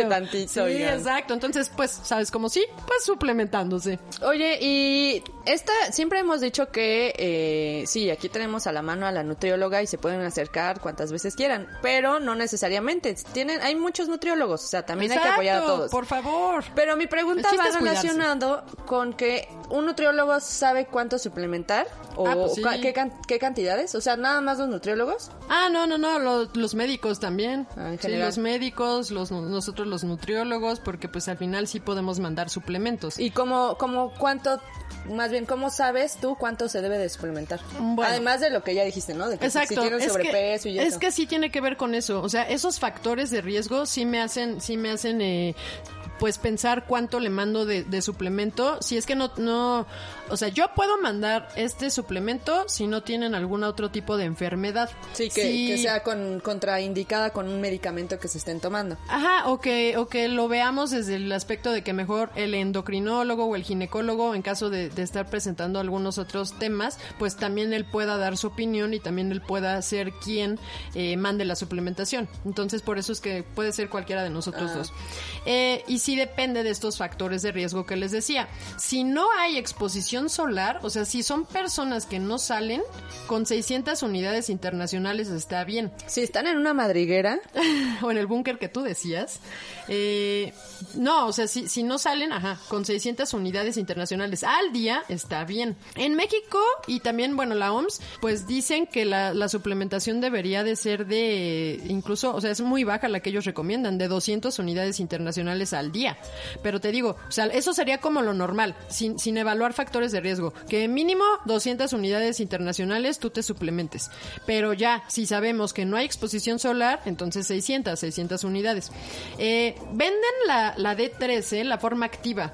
tantito, Sí, oigan. exacto. Entonces, pues, ¿sabes cómo sí? Pues suplementándose. Oye, y esta, siempre hemos dicho que eh, sí, aquí tenemos a la mano a la nutrióloga y se pueden acercar cuantas veces quieran, pero no necesariamente. Tienen, hay muchos nutriólogos, o sea, también hay que apoyar a todos. Por favor. Pero mi pregunta va cuidarse. relacionado con que un nutriólogo sabe cuánto suplementar o Ah, pues sí. qué, qué cantidades, o sea, nada más los nutriólogos. Ah, no, no, no, lo- los, médicos también. Ah, sí, los médicos, los, nosotros los nutriólogos, porque pues al final sí podemos mandar suplementos. Y como, como cuánto, más bien, ¿cómo sabes tú cuánto se debe de suplementar? Bueno. Además de lo que ya dijiste, ¿no? De que Exacto. si es, sobrepeso que, y es eso. que sí tiene que ver con eso. O sea, esos factores de riesgo sí me hacen, sí me hacen, eh, pues pensar cuánto le mando de, de suplemento. Si es que no, no, o sea, yo puedo mandar este suplemento si no tienen algún otro tipo de enfermedad. Sí, que, sea con, contraindicada con un medicamento que se estén tomando. Ajá, o que, o que lo veamos desde el aspecto de que mejor el endocrinólogo o el ginecólogo, en caso de, de estar presentando algunos otros temas, pues también él pueda dar su opinión y también él pueda ser quien eh, mande la suplementación. Entonces, por eso es que puede ser cualquiera de nosotros dos. Eh, y sí depende de estos factores de riesgo que les decía. Si no hay exposición solar, o sea, si son personas que no salen, con 600 unidades internacionales está bien Si están en una madriguera, o en el búnker que tú decías. Eh, no, o sea, si, si no salen, ajá, con 600 unidades internacionales al día, está bien. En México y también, bueno, la OMS, pues dicen que la, la suplementación debería de ser de, incluso, o sea, es muy baja la que ellos recomiendan, de 200 unidades internacionales al día. Pero te digo, o sea, eso sería como lo normal, sin, sin evaluar factores de riesgo, que mínimo 200 unidades internacionales tú te suplementes. Pero ya, si sabemos que no hay exposición solar, entonces 600, 600 unidades. Eh, venden la, la D13, la forma activa.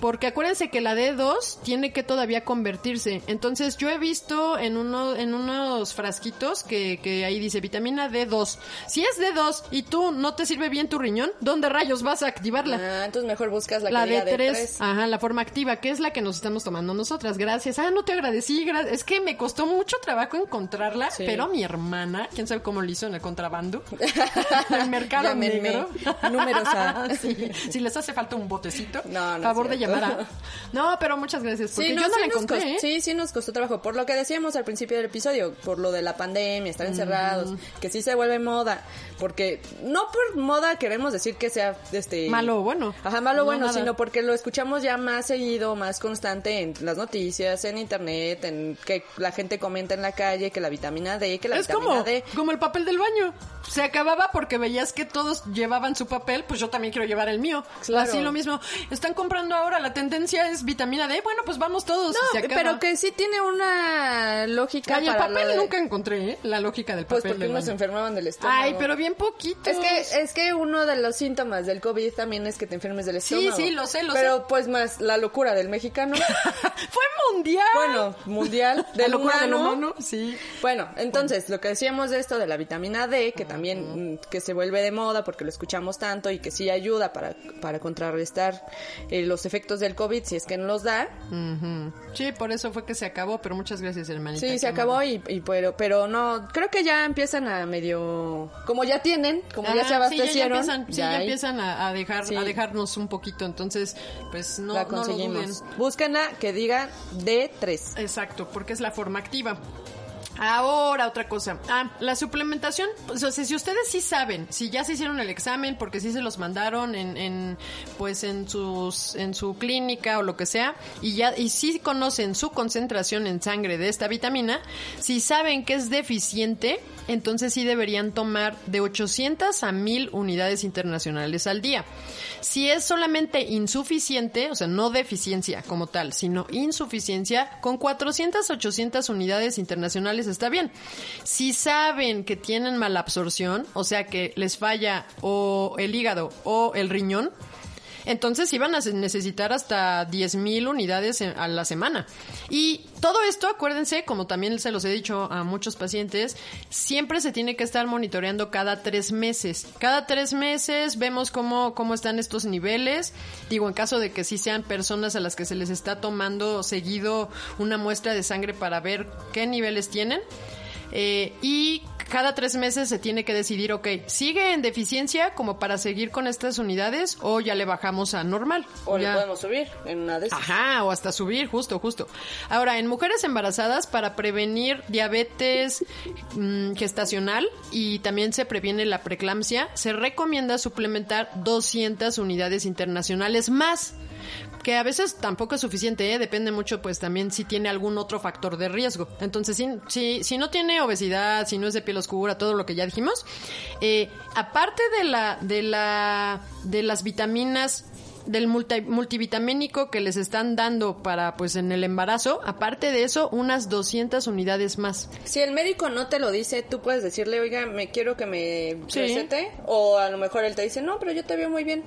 Porque acuérdense que la D2 tiene que todavía convertirse. Entonces yo he visto en uno, en unos frasquitos que, que ahí dice vitamina D2. Si es D2 y tú no te sirve bien tu riñón, ¿dónde rayos vas a activarla? ah, entonces mejor buscas la, La que diga D3, D3. ajá, la forma activa, que es la que nos estamos tomando nosotras. Gracias. Ah, no te agradecí. gra- es que me costó mucho trabajo encontrarla, Sí. pero mi hermana, quién sabe cómo lo hizo en el contrabando, en el mercado Llámenme. negro. Números a- Sí. Si les hace falta un botecito, No, favor de llamar a... No, pero muchas gracias, porque yo no sí la nos encontré, costó- ¿eh? Sí, sí nos costó trabajo. Por lo que decíamos al principio del episodio, por lo de la pandemia, estar encerrados, que sí se vuelve moda. Porque no por moda queremos decir que sea este Malo o bueno. Ajá, malo o No, bueno, nada. sino porque lo escuchamos ya más seguido, más constante en las noticias, en internet, en que la gente comenta en la calle que la vitamina D, que la es vitamina como, D. como el papel del baño. Se acababa porque veías que todos llevaban su papel, pues yo también quiero llevar el mío. Claro. Así lo mismo. Están comprando ahora, la tendencia es vitamina D. Bueno, pues vamos todos. y se No, acaba. pero que sí tiene una lógica Ay, el para papel de- nunca encontré, ¿eh? La lógica del Pues papel porque del unos se enfermaban del estómago. Ay, pero bien poquito. Es que, es que uno de los síntomas del COVID también es que te enfermes del Sí, estómago. sí, lo sé, lo Pero sé. pues más la locura del mexicano. Fue mundial. bueno, mundial, la del locura del humano. humano, sí. Bueno, entonces, lo que decíamos de esto de la vitamina D, que también mm, que se vuelve de moda porque lo escuchamos tanto y que sí ayuda para, para contrarrestar eh, los efectos del COVID si es que no los da. Sí, por eso fue que se acabó, pero muchas gracias, hermanita. Sí, se acabó y, y pero, pero no, creo que ya empiezan a medio, como ya tienen, como ya Ajá, se abastecieron, Sí, ya, empiezan, sí, ya empiezan a, a dejar, Sí. a dejarnos un poquito. Entonces, pues no, la no lo conseguimos. duden. Búsquenla que diga D3. Exacto, porque es la forma activa. Ahora, otra cosa. Ah, la suplementación, pues, o sea, si ustedes sí saben, si ya se hicieron el examen, porque sí se los mandaron en, en pues en sus, en su clínica o lo que sea, y ya, y sí conocen su concentración en sangre de esta vitamina, si saben que es deficiente, entonces sí deberían tomar de 800 a 1000 unidades internacionales al día. Si es solamente insuficiente, o sea, no deficiencia como tal, sino insuficiencia, con 400, 800 unidades internacionales está bien. Si saben que tienen malabsorción, o sea, que les falla o el hígado o el riñón, entonces iban a necesitar hasta 10.000 unidades a la semana. Y todo esto, acuérdense, como también se los he dicho a muchos pacientes, siempre se tiene que estar monitoreando cada tres meses. Cada tres meses vemos cómo, cómo están estos niveles. Digo, en caso de que sí sean personas a las que se les está tomando seguido una muestra de sangre para ver qué niveles tienen. Eh, y cada tres meses se tiene que decidir, ok, ¿sigue en deficiencia como para seguir con estas unidades o ya le bajamos a normal? O le Ya- podemos subir en una de esas. Ajá, o hasta subir, justo, justo. Ahora, en mujeres embarazadas, para prevenir diabetes mm, gestacional y también se previene la preeclampsia, se recomienda suplementar 200 unidades internacionales más. Que a veces tampoco es suficiente, ¿eh? depende mucho, pues también si tiene algún otro factor de riesgo. Entonces, si, si, si no tiene obesidad, si no es de piel oscura, todo lo que ya dijimos, eh, aparte de la, de la, de las vitaminas del multi- multivitamínico que les están dando para pues en el embarazo, aparte de eso, unas 200 unidades más. Si el médico no te lo dice, tú puedes decirle, oiga, me quiero que me Sí. recete. O a lo mejor él te dice, no, pero yo te veo muy bien.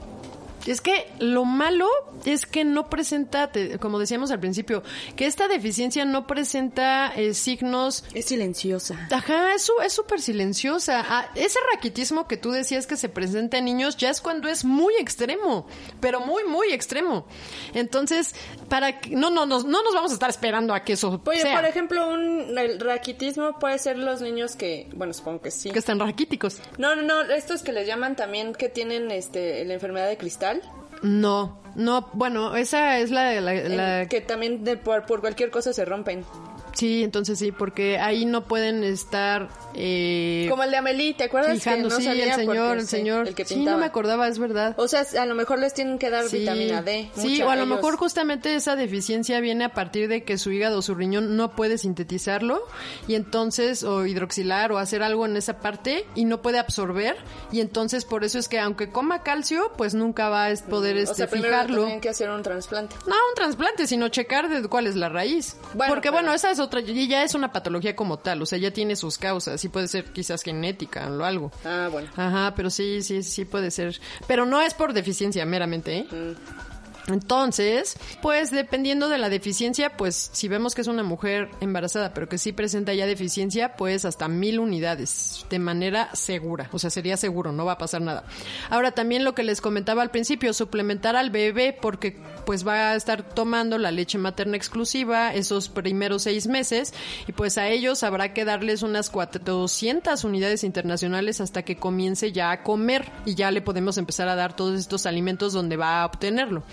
Es que lo malo es que no presenta, como decíamos al principio, que esta deficiencia no presenta eh, signos Es silenciosa. Ajá, es su- es súper silenciosa. Ah, ese raquitismo que tú decías que se presenta en niños ya es cuando es muy extremo, pero muy, muy extremo. Entonces, para que, no, no, no, no nos vamos a estar esperando a que eso Oye, sea, por ejemplo, un el raquitismo puede ser los niños que, bueno, supongo que sí. que están raquíticos. No, no, no, estos que les llaman también que tienen este la enfermedad de cristal, No, no, bueno, esa es la, la, la- eh, que también de- por, por cualquier cosa se rompen. Sí, entonces sí, porque ahí no pueden estar eh, Como el de Amelie, ¿te acuerdas fijando, que no sí, salía el señor, porque el sí, señor, el que sí, no me acordaba, es verdad. O sea, a lo mejor les tienen que dar Sí. vitamina D. Sí, o a lo mejor justamente esa deficiencia viene a partir de que su hígado o su riñón no puede sintetizarlo y entonces, o hidroxilar o hacer algo en esa parte y no puede absorber y entonces por eso es que aunque coma calcio, pues nunca va a poder o este, sea, primero le fijarlo. tienen que hacer un trasplante. No, un trasplante, sino checar de cuál es la raíz. Bueno, Porque pero- bueno, esa es otra, y ya es una patología como tal, o sea, ya tiene sus causas, y puede ser quizás genética o algo. Ah, bueno. Ajá, pero sí, sí, sí puede ser. Pero no es por deficiencia meramente, ¿eh? Mm. Entonces, pues dependiendo de la deficiencia, pues si vemos que es una mujer embarazada, pero que sí presenta ya deficiencia, pues hasta mil unidades de manera segura. O sea, sería seguro, no va a pasar nada. Ahora también lo que les comentaba al principio, suplementar al bebé porque pues va a estar tomando la leche materna exclusiva esos primeros seis meses y pues a ellos habrá que darles unas 400 unidades internacionales hasta que comience ya a comer y ya le podemos empezar a dar todos estos alimentos donde va a obtenerlo.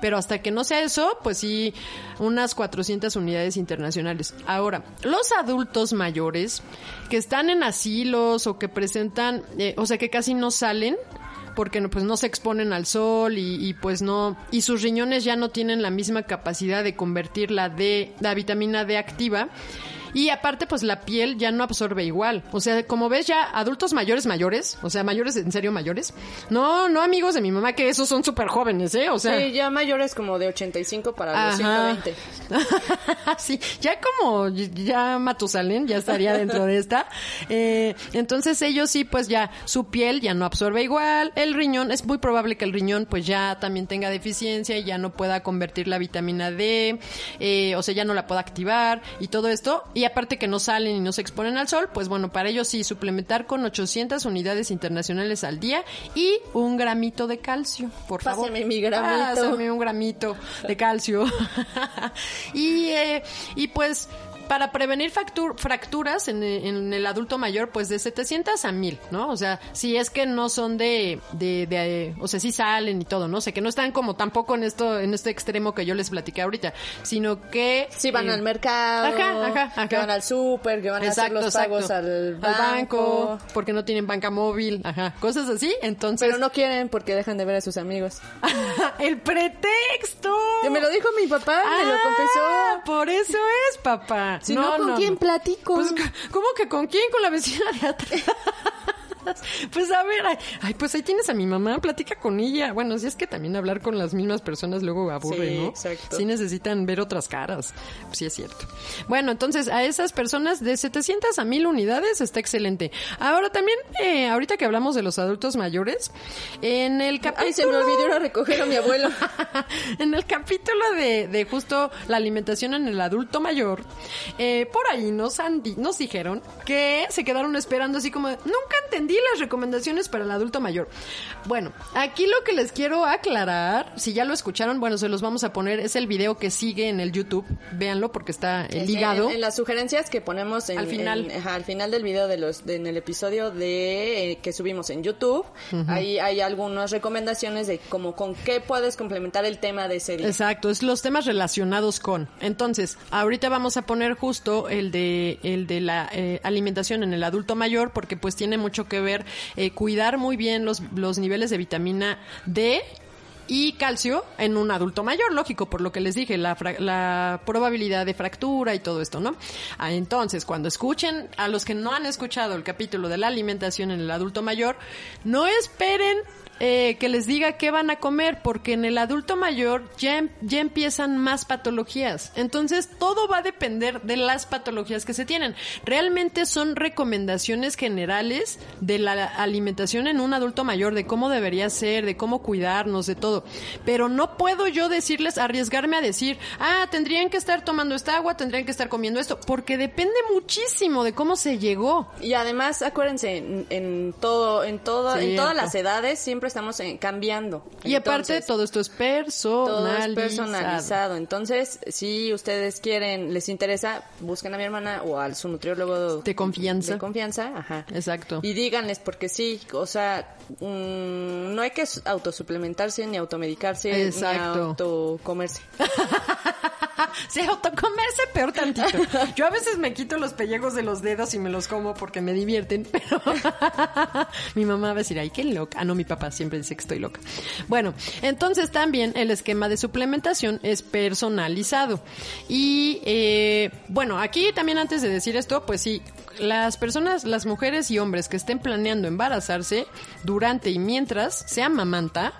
Pero hasta que no sea eso, pues sí, unas 400 unidades internacionales. Ahora, los adultos mayores que están en asilos o que presentan, eh, o sea, que casi no salen, porque pues no se exponen al sol y, y, pues no y sus riñones ya no tienen la misma capacidad de convertir la D, la vitamina D activa y aparte pues la piel ya no absorbe igual. O sea, como ves ya adultos mayores mayores, o sea, mayores en serio mayores. No, no amigos de mi mamá que esos son súper jóvenes, ¿eh? O sea, Sí, ya mayores como de 85 para los Ajá. 120. sí, ya como ya Matusalén ya estaría dentro de esta. Eh, entonces ellos sí, pues ya su piel ya no absorbe igual. El riñón, es muy probable que el riñón pues ya también tenga deficiencia y ya no pueda convertir la vitamina D, eh, o sea, ya no la pueda activar y todo esto. Y aparte que no salen y no se exponen al sol, pues bueno, para ellos sí, suplementar con 800 unidades internacionales al día y un gramito de calcio, por favor. Pásame mi gramito. Pásame un gramito de calcio. y, eh, y pues para prevenir factur- fracturas en, en el adulto mayor, pues de 700 a 1000, ¿no? O sea, si es que no son de, de, de, o sea, sí salen y todo, ¿no? O sea, que no están como tampoco en esto, en este extremo que yo les platiqué ahorita, sino que... Sí, van eh, al mercado, Ajá, ajá, ajá. que van al súper, que van a hacer los pagos al banco, porque no tienen banca móvil, ajá, cosas así, entonces... pero no quieren porque dejan de ver a sus amigos. ¡El pretexto! Que me lo dijo mi papá, me lo Ah, confesó. Por eso es, papá. Si no, ¿con quién platico? Pues, ¿cómo que con quién? Con la vecina de atrás. Pues a ver, ay, ay, pues ahí tienes a mi mamá, platica con ella. Bueno, si es que también hablar con las mismas personas luego aburre, Sí, ¿no? exacto. Sí necesitan ver otras caras. Sí es cierto. Bueno, entonces a esas personas de 700 a 1000 unidades está excelente. Ahora también, eh, ahorita que hablamos de los adultos mayores, en el capítulo... Ay, se me olvidó ir a recoger a mi abuelo. en el capítulo de, de justo la alimentación en el adulto mayor, eh, por ahí nos, han nos dijeron que se quedaron esperando así como, nunca entendí las recomendaciones para el adulto mayor. Bueno, aquí lo que les quiero aclarar, si ya lo escucharon, bueno, se los vamos a poner, es el video que sigue en el YouTube, véanlo porque está eh, ligado. En, en las sugerencias que ponemos en, Al final. en- ajá, al final del video de los de- en el episodio de eh, que subimos en YouTube, ahí hay algunas recomendaciones de como con qué puedes complementar el tema de ese día. Exacto, es los temas relacionados con. Entonces, ahorita vamos a poner justo el de el de la eh, alimentación en el adulto mayor porque pues tiene mucho que ver eh, cuidar muy bien los los niveles de vitamina D y calcio en un adulto mayor, lógico, por lo que les dije, la, fra- la probabilidad de fractura y todo esto, ¿no? Ah, entonces, cuando escuchen, a los que no han escuchado el capítulo de la alimentación en el adulto mayor, no esperen eh, que les diga qué van a comer, porque en el adulto mayor ya, em- ya empiezan más patologías. Entonces, todo va a depender de las patologías que se tienen. Realmente son recomendaciones generales de la alimentación en un adulto mayor, de cómo debería ser, de cómo cuidarnos, de todo. Pero no puedo yo decirles, arriesgarme a decir, ah, tendrían que estar tomando esta agua, tendrían que estar comiendo esto, porque depende muchísimo de cómo se llegó. Y además, acuérdense, en, en todo, en todo, en todas las edades siempre estamos eh, cambiando. Y aparte, todo esto es todo personalizado. es personalizado. Entonces, si ustedes quieren, les interesa, busquen a mi hermana o a su nutriólogo De confianza. De confianza, ajá. Exacto. Y díganles, porque sí, o sea, mm, no hay que autosuplementarse, ni automedicarse, Exacto. ni autocomerse. Se autocomerse peor tantito. Yo a veces me quito los pellejos de los dedos y me los como porque me divierten, pero mi mamá va a decir, ay, qué loca. Ah, no, mi papá siempre dice que estoy loca. Bueno, entonces también el esquema de suplementación es personalizado. Y eh, bueno, aquí también antes de decir esto, pues sí, las personas, las mujeres y hombres que estén planeando embarazarse durante y mientras se amamanta,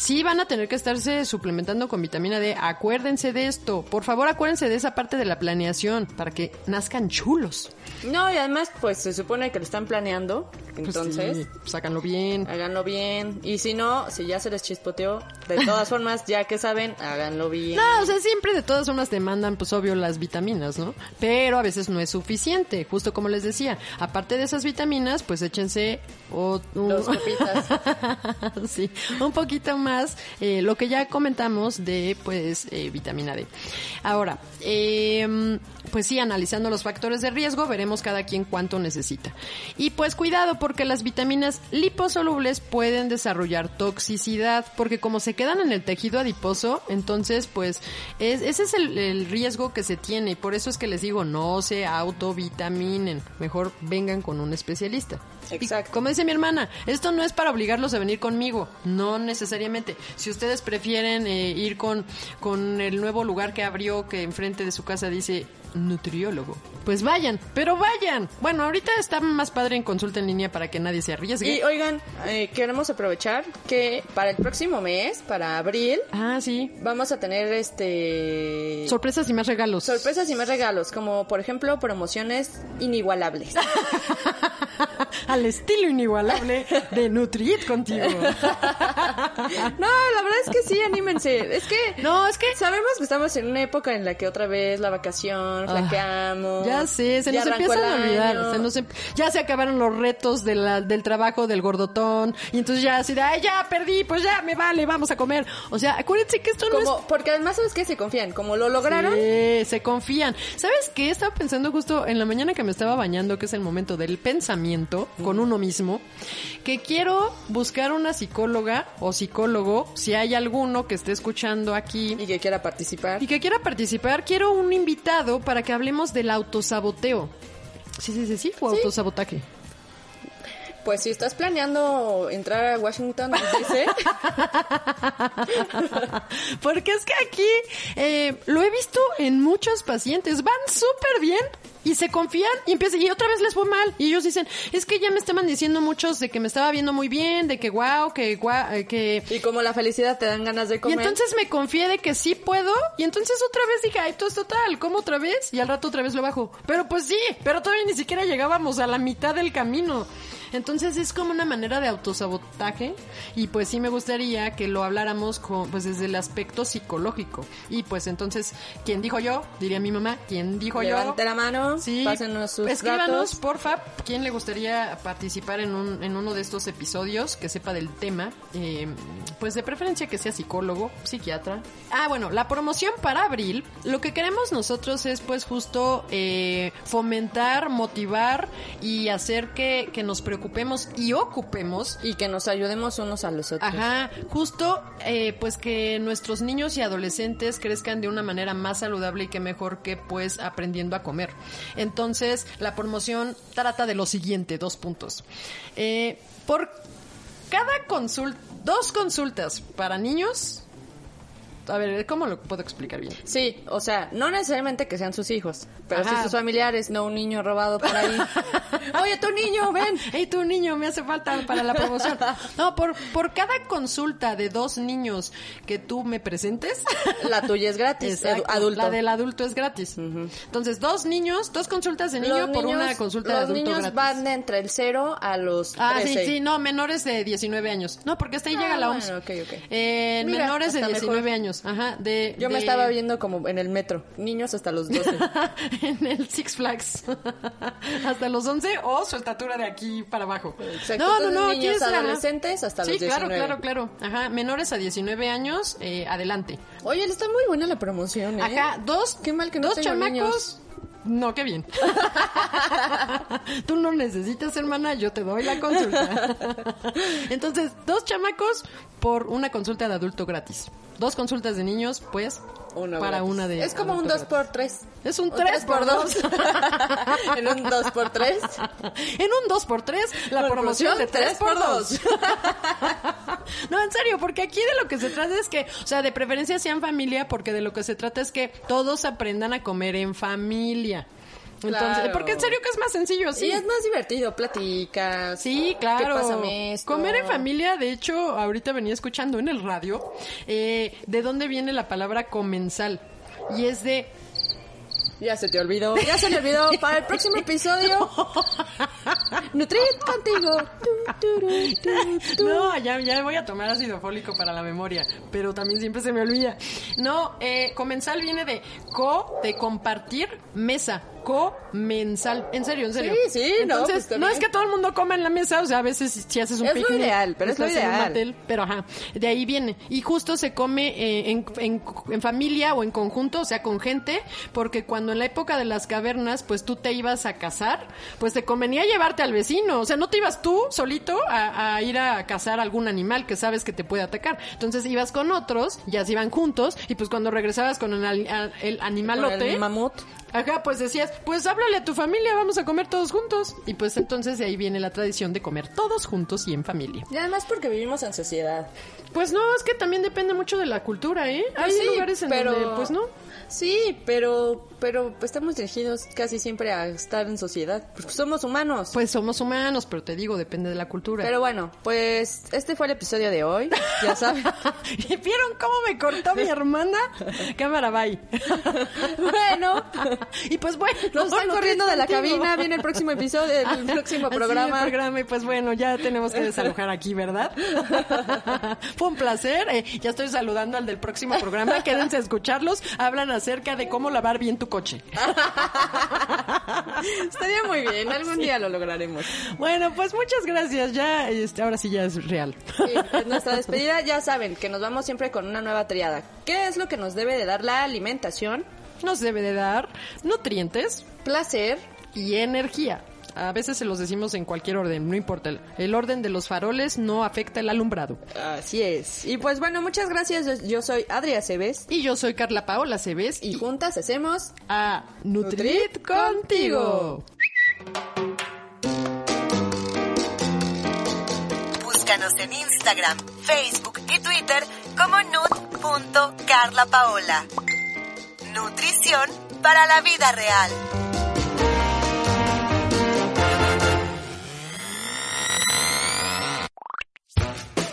Sí van a tener que estarse suplementando con vitamina D. Acuérdense de esto. Por favor, acuérdense de esa parte de la planeación para que nazcan chulos. No, y además, pues se supone que lo están planeando, Pues entonces... sí, sácanlo bien. Háganlo bien. Y si no, si ya se les chispoteó, de todas formas, ya que saben, háganlo bien. No, o sea, siempre de todas formas te mandan, pues obvio, las vitaminas, ¿no? Pero a veces no es suficiente, justo como les decía. Aparte de esas vitaminas, pues échense o, un- Dos copitas. sí, un poquito más eh, lo que ya comentamos de, pues, eh, vitamina D. Ahora, eh, pues sí, analizando los factores de riesgo, veremos cada quien cuánto necesita. Y pues cuidado, porque las vitaminas liposolubles pueden desarrollar toxicidad, porque como se quedan en el tejido adiposo, entonces, pues, es- ese es el, el riesgo que se tiene. Y por eso es que les digo, no se autovitaminen. Mejor vengan con un especialista. Exacto. Y como dice mi hermana, esto no es para obligarlos a venir conmigo, no necesariamente. Si ustedes prefieren eh, ir con, con el nuevo lugar que abrió, que enfrente de su casa dice nutriólogo, pues vayan, pero vayan. Bueno, ahorita está más padre en consulta en línea para que nadie se arriesgue. Y oigan, eh, queremos aprovechar que para el próximo mes, para abril, Ah, sí. vamos a tener este Sorpresas y más regalos. sorpresas y más regalos, como por ejemplo promociones inigualables. Al estilo inigualable de Nutrit contigo. No, la verdad es que sí, anímense. Es que No, es que sabemos que estamos en una época en la que otra vez la vacación, flaqueamos. Ah, Ya sé, se nos empiezan a olvidar. año. se nos em- ya se acabaron los retos de la- del trabajo del gordotón. Y entonces ya así de, ay, ya perdí, pues ya me vale, vamos a comer. O sea, acuérdense que esto no Como, porque además sabes que se confían, como lo lograron. Sí, se confían. ¿Sabes qué? Estaba pensando justo en la mañana que me estaba bañando, que es el momento del pensamiento con uno mismo, que quiero buscar una psicóloga o psicólogo, si hay alguno que esté escuchando aquí Y que quiera participar. y que quiera participar, quiero un invitado para que hablemos del autosaboteo. Sí, sí, sí, sí, o autosabotaje. Pues si estás planeando entrar a Washington, dice. Porque es que aquí eh, lo he visto en muchos pacientes, van súper bien y se confían y empiezan y otra vez les fue mal y ellos dicen, es que ya me estaban diciendo muchos de que me estaba viendo muy bien, de que guau, que guau, eh, que... y como la felicidad te dan ganas de Y comer. entonces me confié de que sí puedo y entonces otra vez dije, ay, todo es total, ¿cómo otra vez? Y al rato otra vez lo bajo. Pero pues sí, pero todavía ni siquiera llegábamos a la mitad del camino. Entonces es como una manera de autosabotaje y pues sí me gustaría que lo habláramos con, pues desde el aspecto psicológico. Y pues entonces, ¿quién dijo yo? Diría mi mamá, ¿quién dijo yo? Levante la mano, Sí, pásenos sus escríbanos, datos. porfa, quién le gustaría participar en, un, en uno de estos episodios, que sepa del tema, eh, pues de preferencia que sea psicólogo, psiquiatra. Ah, bueno, la promoción para abril, lo que queremos nosotros es pues justo eh, fomentar, motivar y hacer que, que nos preocupemos y ocupemos Y que nos ayudemos unos a los otros. Ajá, justo eh, pues que nuestros niños y adolescentes crezcan de una manera más saludable y que mejor que pues aprendiendo a comer. Entonces, la promoción trata de lo siguiente, dos puntos. Eh, por cada consulta, dos consultas para niños, a ver, ¿cómo lo puedo explicar bien? Sí, o sea, no necesariamente que sean sus hijos, pero Ajá. sí sus familiares, no un niño robado por ahí. Oye, tu niño, ven. Hey, tu niño, me hace falta para la promoción. No, por, por cada consulta de dos niños que tú me presentes, La tuya es gratis, Exacto, adulto. la del adulto es gratis. Entonces, dos niños, dos consultas de niño Los por niños- una consulta de los adulto niños gratis. van de entre el 0 a los Ah, 13. sí, sí, no, menores de 19 años. No, porque hasta ahí Ah, llega la bueno, OMS. ok, ok. Eh, Mira, menores de hasta 19 mejor. años. Ajá, de, Yo me de- estaba viendo como en el metro, niños hasta los 12. en el Six Flags. hasta los 11 o su estatura de aquí para abajo. Exacto, No, no, entonces no, niños adolescentes hasta sí, los 19. claro, claro, claro. Ajá, menores a 19 años, eh, adelante. Oye, está muy buena la promoción, ¿eh? Acá, dos, Qué mal que no dos chamacos. niños. No, qué bien. Tú no necesitas, hermana, yo te doy la consulta. Entonces, dos chamacos por una consulta de adulto gratis. Dos consultas de niños, pues, Uno para gratis. una de Es como un adulto 2 por 3 Es un 3 por 2 en un 2 por 3 En un 2 por 3 la promoción de 3 por 2 No, en serio, porque aquí de lo que se trata es que, o sea, de preferencia sean familia, porque de lo que se trata es que todos aprendan a comer en familia. Entonces, Claro. porque en serio que es más sencillo. Sí, es más divertido, platicas. Sí, claro. ¿Qué pásame esto? Comer en familia, de hecho, ahorita venía escuchando en el radio eh, de dónde viene la palabra comensal. Y es de Ya se te olvidó. Ya se le olvidó. Para el próximo episodio. Nutrit contigo. Tu, turu, tu, tu. No, ya, ya voy a tomar ácido fólico para la memoria, pero también siempre se me olvida. No, eh, comensal viene de co, de compartir, mesa. Comensal. En serio, en serio. Sí, sí, no, Entonces, pues, no es que todo el mundo coma en la mesa, o sea, a veces si haces un Es lo picnic, ideal, pero es lo ideal. pero ajá, de ahí viene. Y justo se come eh, en, en- en familia o en conjunto, o sea, con gente, porque cuando en la época de las cavernas, pues tú te ibas a cazar, pues te convenía llevarte al vecino. O sea, no te ibas tú solito a, a ir a cazar algún animal que sabes que te puede atacar. Entonces ibas con otros, ya se iban juntos, y pues cuando regresabas con el, el animalote. Con el mamut. Ajá, pues decías, pues háblale a tu familia, vamos a comer todos juntos. Y pues entonces de ahí viene la tradición de comer todos juntos y en familia. Y además porque vivimos en sociedad. Pues no, es que también depende mucho de la cultura, ¿eh? Hay Pues sí, lugares en pero- donde, pues no. Sí, pero, pero estamos dirigidos casi siempre a estar en sociedad. Pues somos humanos. Pues somos humanos, pero te digo, depende de la cultura. Pero bueno, pues este fue el episodio de hoy. Ya saben. ¿Y vieron cómo me cortó mi hermana? Cámara, bye. bueno, y pues bueno. nos están corriendo de la contigo. cabina. Viene el próximo episodio, el próximo Así, programa. el programa, y pues bueno, ya tenemos que desalojar aquí, ¿verdad? Fue un placer. eh, ya estoy saludando al del próximo programa. Quédense a escucharlos. Hablan acerca de cómo lavar bien tu coche. Estaría muy bien. Algún día lo lograremos. Bueno, pues muchas gracias. Ya, este, ahora sí ya es real. Sí, es nuestra despedida. Ya saben que nos vamos siempre con una nueva triada. ¿Qué es lo que nos debe de dar la alimentación? Nos debe de dar nutrientes Placer. y energía. A veces se los decimos en cualquier orden, no importa. El, el orden de los faroles no afecta el alumbrado. Así es. Y pues bueno, muchas gracias. Yo, soy Adria Cebes. Y yo soy Carla Paola Cebes Y y juntas hacemos a Nutrit contigo. Búscanos en Instagram, Facebook y Twitter como nut.carlapaola. Nutrición para la vida real.